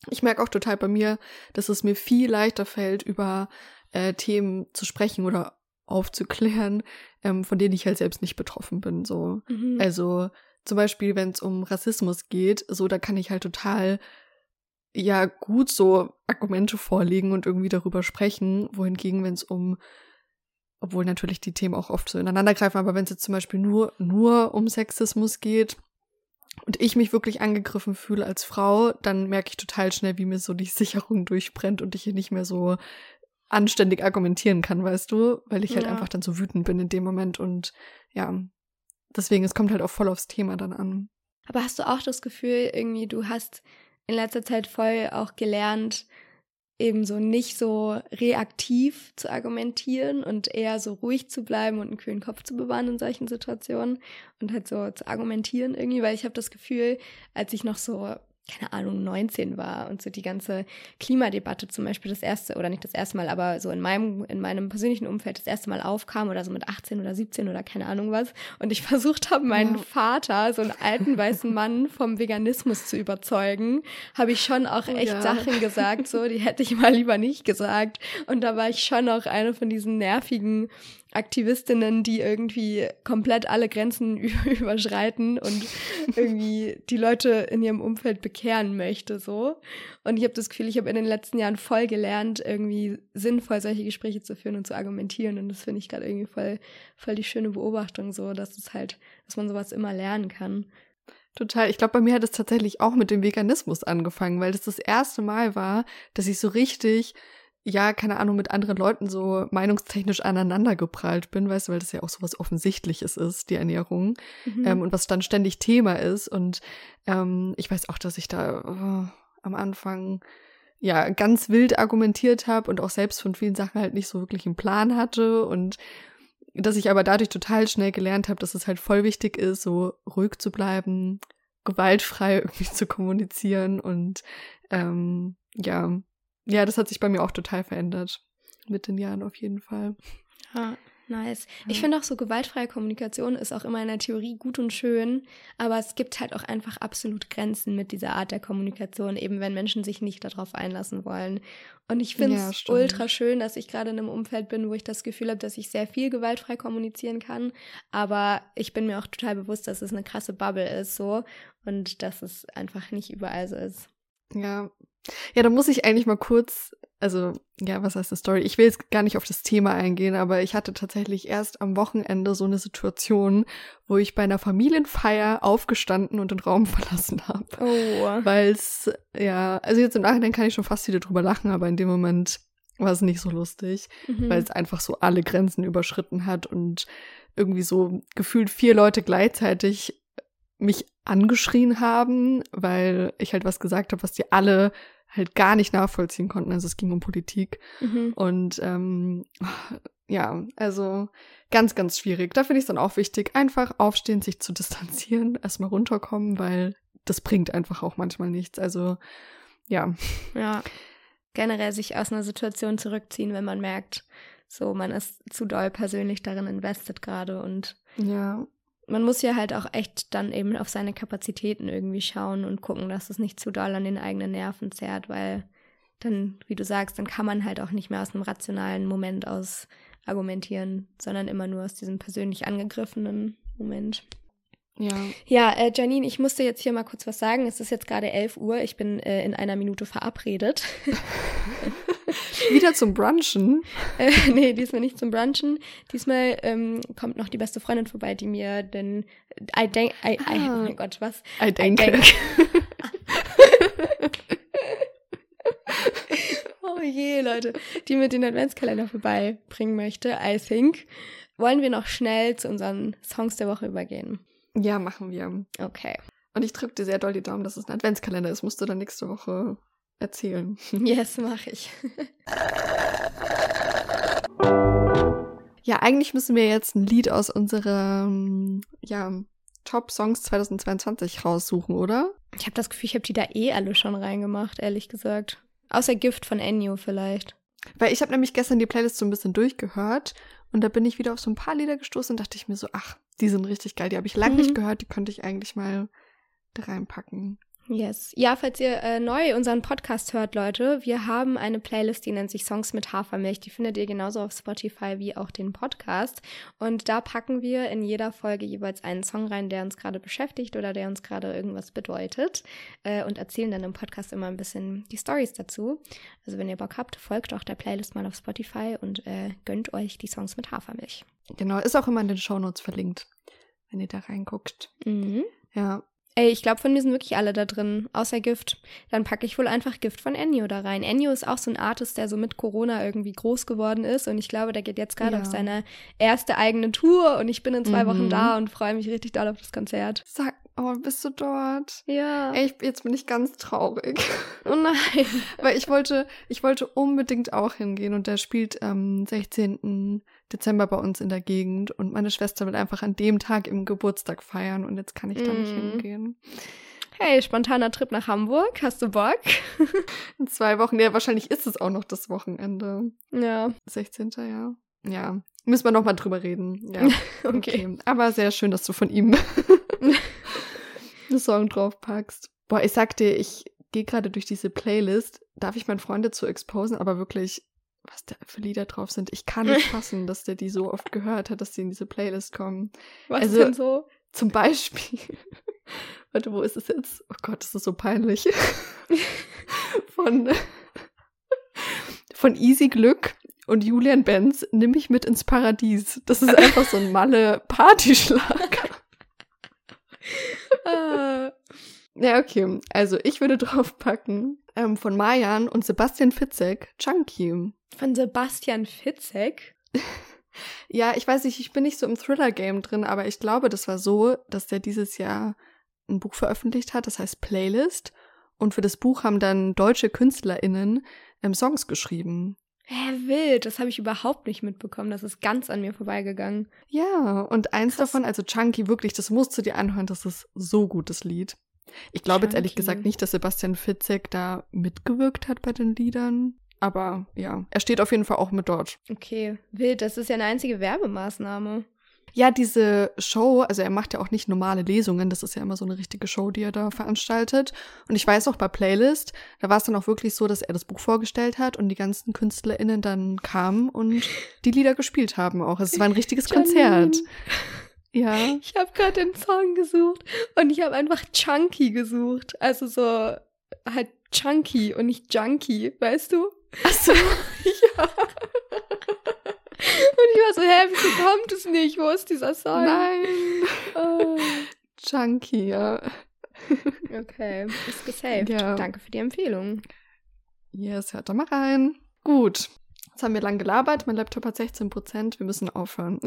Ich merke auch total bei mir, dass es mir viel leichter fällt, über äh, Themen zu sprechen oder aufzuklären, ähm, von denen ich halt selbst nicht betroffen bin. So. Mhm. Also zum Beispiel, wenn es um Rassismus geht, so da kann ich halt total ja gut so Argumente vorlegen und irgendwie darüber sprechen, wohingegen, wenn es um obwohl natürlich die Themen auch oft so ineinander greifen, aber wenn es jetzt zum Beispiel nur, nur um Sexismus geht und ich mich wirklich angegriffen fühle als Frau, dann merke ich total schnell, wie mir so die Sicherung durchbrennt und ich hier nicht mehr so anständig argumentieren kann, weißt du, weil ich halt ja. einfach dann so wütend bin in dem Moment und ja, deswegen, es kommt halt auch voll aufs Thema dann an. Aber hast du auch das Gefühl, irgendwie, du hast in letzter Zeit voll auch gelernt, eben so nicht so reaktiv zu argumentieren und eher so ruhig zu bleiben und einen kühlen Kopf zu bewahren in solchen Situationen und halt so zu argumentieren irgendwie, weil ich habe das Gefühl, als ich noch so keine Ahnung, 19 war und so die ganze Klimadebatte zum Beispiel das erste, oder nicht das erste Mal, aber so in meinem, in meinem persönlichen Umfeld das erste Mal aufkam oder so mit 18 oder 17 oder keine Ahnung was. Und ich versucht habe, meinen ja. Vater, so einen alten weißen Mann, vom Veganismus zu überzeugen, habe ich schon auch echt ja. Sachen gesagt, so, die hätte ich mal lieber nicht gesagt. Und da war ich schon auch eine von diesen nervigen Aktivistinnen, die irgendwie komplett alle Grenzen überschreiten und irgendwie die Leute in ihrem Umfeld bekehren möchte, so. Und ich habe das Gefühl, ich habe in den letzten Jahren voll gelernt, irgendwie sinnvoll solche Gespräche zu führen und zu argumentieren. Und das finde ich gerade irgendwie voll, voll die schöne Beobachtung, so, dass es halt, dass man sowas immer lernen kann. Total. Ich glaube, bei mir hat es tatsächlich auch mit dem Veganismus angefangen, weil das das erste Mal war, dass ich so richtig ja, keine Ahnung, mit anderen Leuten so meinungstechnisch aneinandergeprallt bin, weißt du, weil das ja auch so was Offensichtliches ist, die Ernährung, mhm. ähm, und was dann ständig Thema ist. Und ähm, ich weiß auch, dass ich da oh, am Anfang ja ganz wild argumentiert habe und auch selbst von vielen Sachen halt nicht so wirklich einen Plan hatte und dass ich aber dadurch total schnell gelernt habe, dass es halt voll wichtig ist, so ruhig zu bleiben, gewaltfrei irgendwie zu kommunizieren und ähm, ja, ja, das hat sich bei mir auch total verändert. Mit den Jahren auf jeden Fall. Ja, nice. Ja. Ich finde auch so gewaltfreie Kommunikation ist auch immer in der Theorie gut und schön, aber es gibt halt auch einfach absolut Grenzen mit dieser Art der Kommunikation, eben wenn Menschen sich nicht darauf einlassen wollen. Und ich finde es ja, ultra schön, dass ich gerade in einem Umfeld bin, wo ich das Gefühl habe, dass ich sehr viel gewaltfrei kommunizieren kann. Aber ich bin mir auch total bewusst, dass es eine krasse Bubble ist, so und dass es einfach nicht überall so ist. Ja, ja, da muss ich eigentlich mal kurz, also ja, was heißt eine Story? Ich will jetzt gar nicht auf das Thema eingehen, aber ich hatte tatsächlich erst am Wochenende so eine Situation, wo ich bei einer Familienfeier aufgestanden und den Raum verlassen habe. Oh. Weil es, ja, also jetzt im Nachhinein kann ich schon fast wieder drüber lachen, aber in dem Moment war es nicht so lustig, mhm. weil es einfach so alle Grenzen überschritten hat und irgendwie so gefühlt vier Leute gleichzeitig mich angeschrien haben, weil ich halt was gesagt habe, was die alle halt gar nicht nachvollziehen konnten. Also es ging um Politik. Mhm. Und ähm, ja, also ganz, ganz schwierig. Da finde ich es dann auch wichtig, einfach aufstehen, sich zu distanzieren, erstmal runterkommen, weil das bringt einfach auch manchmal nichts. Also ja. Ja. Generell sich aus einer Situation zurückziehen, wenn man merkt, so man ist zu doll persönlich darin invested gerade und ja. Man muss ja halt auch echt dann eben auf seine Kapazitäten irgendwie schauen und gucken, dass es nicht zu doll an den eigenen Nerven zerrt, weil dann, wie du sagst, dann kann man halt auch nicht mehr aus einem rationalen Moment aus argumentieren, sondern immer nur aus diesem persönlich angegriffenen Moment. Ja. Ja, äh, Janine, ich musste jetzt hier mal kurz was sagen. Es ist jetzt gerade 11 Uhr. Ich bin äh, in einer Minute verabredet. Wieder zum Brunchen? äh, nee, diesmal nicht zum Brunchen. Diesmal ähm, kommt noch die beste Freundin vorbei, die mir den I denk, I, I, oh mein Gott, was? I denke. I denk. oh je, Leute, die mir den Adventskalender vorbeibringen möchte, I think. Wollen wir noch schnell zu unseren Songs der Woche übergehen? Ja, machen wir. Okay. Und ich drücke dir sehr doll die Daumen, dass es ein Adventskalender ist. Musst du dann nächste Woche erzählen. Yes, mache ich. ja, eigentlich müssen wir jetzt ein Lied aus unserem, ja, Top Songs 2022 raussuchen, oder? Ich habe das Gefühl, ich habe die da eh alle schon reingemacht, ehrlich gesagt. Außer Gift von Ennio vielleicht. Weil ich habe nämlich gestern die Playlist so ein bisschen durchgehört und da bin ich wieder auf so ein paar Lieder gestoßen und dachte ich mir so, ach, die sind richtig geil. Die habe ich lange mhm. nicht gehört, die könnte ich eigentlich mal da reinpacken. Yes. Ja, falls ihr äh, neu unseren Podcast hört, Leute, wir haben eine Playlist, die nennt sich Songs mit Hafermilch. Die findet ihr genauso auf Spotify wie auch den Podcast. Und da packen wir in jeder Folge jeweils einen Song rein, der uns gerade beschäftigt oder der uns gerade irgendwas bedeutet. Äh, und erzählen dann im Podcast immer ein bisschen die Stories dazu. Also wenn ihr Bock habt, folgt auch der Playlist mal auf Spotify und äh, gönnt euch die Songs mit Hafermilch. Genau, ist auch immer in den Shownotes verlinkt, wenn ihr da reinguckt. Mhm. Ja, Ey, ich glaube, von mir sind wirklich alle da drin, außer Gift. Dann packe ich wohl einfach Gift von Ennio da rein. Ennio ist auch so ein Artist, der so mit Corona irgendwie groß geworden ist und ich glaube, der geht jetzt gerade ja. auf seine erste eigene Tour und ich bin in zwei mhm. Wochen da und freue mich richtig doll auf das Konzert. Sag, oh, bist du dort? Ja. Ey, ich, jetzt bin ich ganz traurig. Oh nein. Weil ich wollte, ich wollte unbedingt auch hingehen und der spielt am 16. Dezember bei uns in der Gegend und meine Schwester will einfach an dem Tag im Geburtstag feiern und jetzt kann ich da mm. nicht mhm. hingehen. Hey, spontaner Trip nach Hamburg. Hast du Bock? in zwei Wochen. Ja, wahrscheinlich ist es auch noch das Wochenende. Ja. 16. Ja. Ja. Müssen wir nochmal drüber reden. Ja. okay. okay. Aber sehr schön, dass du von ihm einen Song draufpackst. Boah, ich sag dir, ich gehe gerade durch diese Playlist. Darf ich meinen Freund dazu exposen? Aber wirklich, was da für Lieder drauf sind. Ich kann nicht fassen, dass der die so oft gehört hat, dass die in diese Playlist kommen. Was also, denn so? Zum Beispiel. Warte, wo ist es jetzt? Oh Gott, das ist so peinlich. von, von Easy Glück und Julian Benz nimm mich mit ins Paradies. Das ist einfach so ein Malle Partyschlag. Ah. Ja, okay. Also ich würde draufpacken ähm, von Mayan und Sebastian Fitzek, Chunky. Von Sebastian Fitzek? ja, ich weiß nicht, ich bin nicht so im Thriller-Game drin, aber ich glaube, das war so, dass der dieses Jahr ein Buch veröffentlicht hat, das heißt Playlist. Und für das Buch haben dann deutsche KünstlerInnen ähm, Songs geschrieben. Hä, wild, das habe ich überhaupt nicht mitbekommen. Das ist ganz an mir vorbeigegangen. Ja, und eins Krass. davon, also Chunky, wirklich, das musst du dir anhören, das ist so gutes Lied. Ich glaube jetzt ehrlich gesagt nicht, dass Sebastian Fitzek da mitgewirkt hat bei den Liedern. Aber ja, er steht auf jeden Fall auch mit dort. Okay, wild, das ist ja eine einzige Werbemaßnahme. Ja, diese Show, also er macht ja auch nicht normale Lesungen, das ist ja immer so eine richtige Show, die er da veranstaltet. Und ich weiß auch bei Playlist, da war es dann auch wirklich so, dass er das Buch vorgestellt hat und die ganzen KünstlerInnen dann kamen und die Lieder gespielt haben auch. Es war ein richtiges Konzert. Ja. Ich habe gerade den Song gesucht und ich habe einfach Chunky gesucht. Also so halt Chunky und nicht Junkie, weißt du? Ach so. ja. Ich war so, hä, wieso kommt es nicht? Wo ist dieser Song? Nein. Oh. Chunky, ja. Okay, ist gesaved. Ja. Danke für die Empfehlung. Yes, hört da mal rein. Gut. Jetzt haben wir lang gelabert. Mein Laptop hat 16 Prozent. Wir müssen aufhören.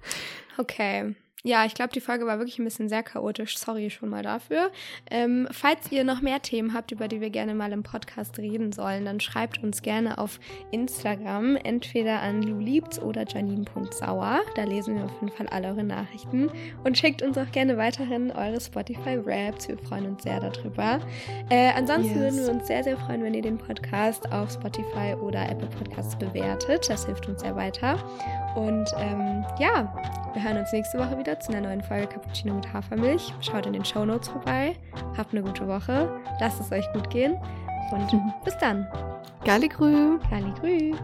okay. Ja, ich glaube, die Folge war wirklich ein bisschen sehr chaotisch. Sorry schon mal dafür. Ähm, falls ihr noch mehr Themen habt, über die wir gerne mal im Podcast reden sollen, dann schreibt uns gerne auf Instagram, entweder an luliebts oder janine.sauer. Da lesen wir auf jeden Fall alle eure Nachrichten. Und schickt uns auch gerne weiterhin eure Spotify-Raps. Wir freuen uns sehr darüber. Äh, ansonsten yes. würden wir uns sehr, sehr freuen, wenn ihr den Podcast auf Spotify oder Apple Podcasts bewertet. Das hilft uns sehr weiter. Und ähm, ja, wir hören uns nächste Woche wieder zu einer neuen Folge Cappuccino mit Hafermilch. Schaut in den Show Notes vorbei. Habt eine gute Woche. Lasst es euch gut gehen. Und mhm. bis dann. Galligrü. Galligrü.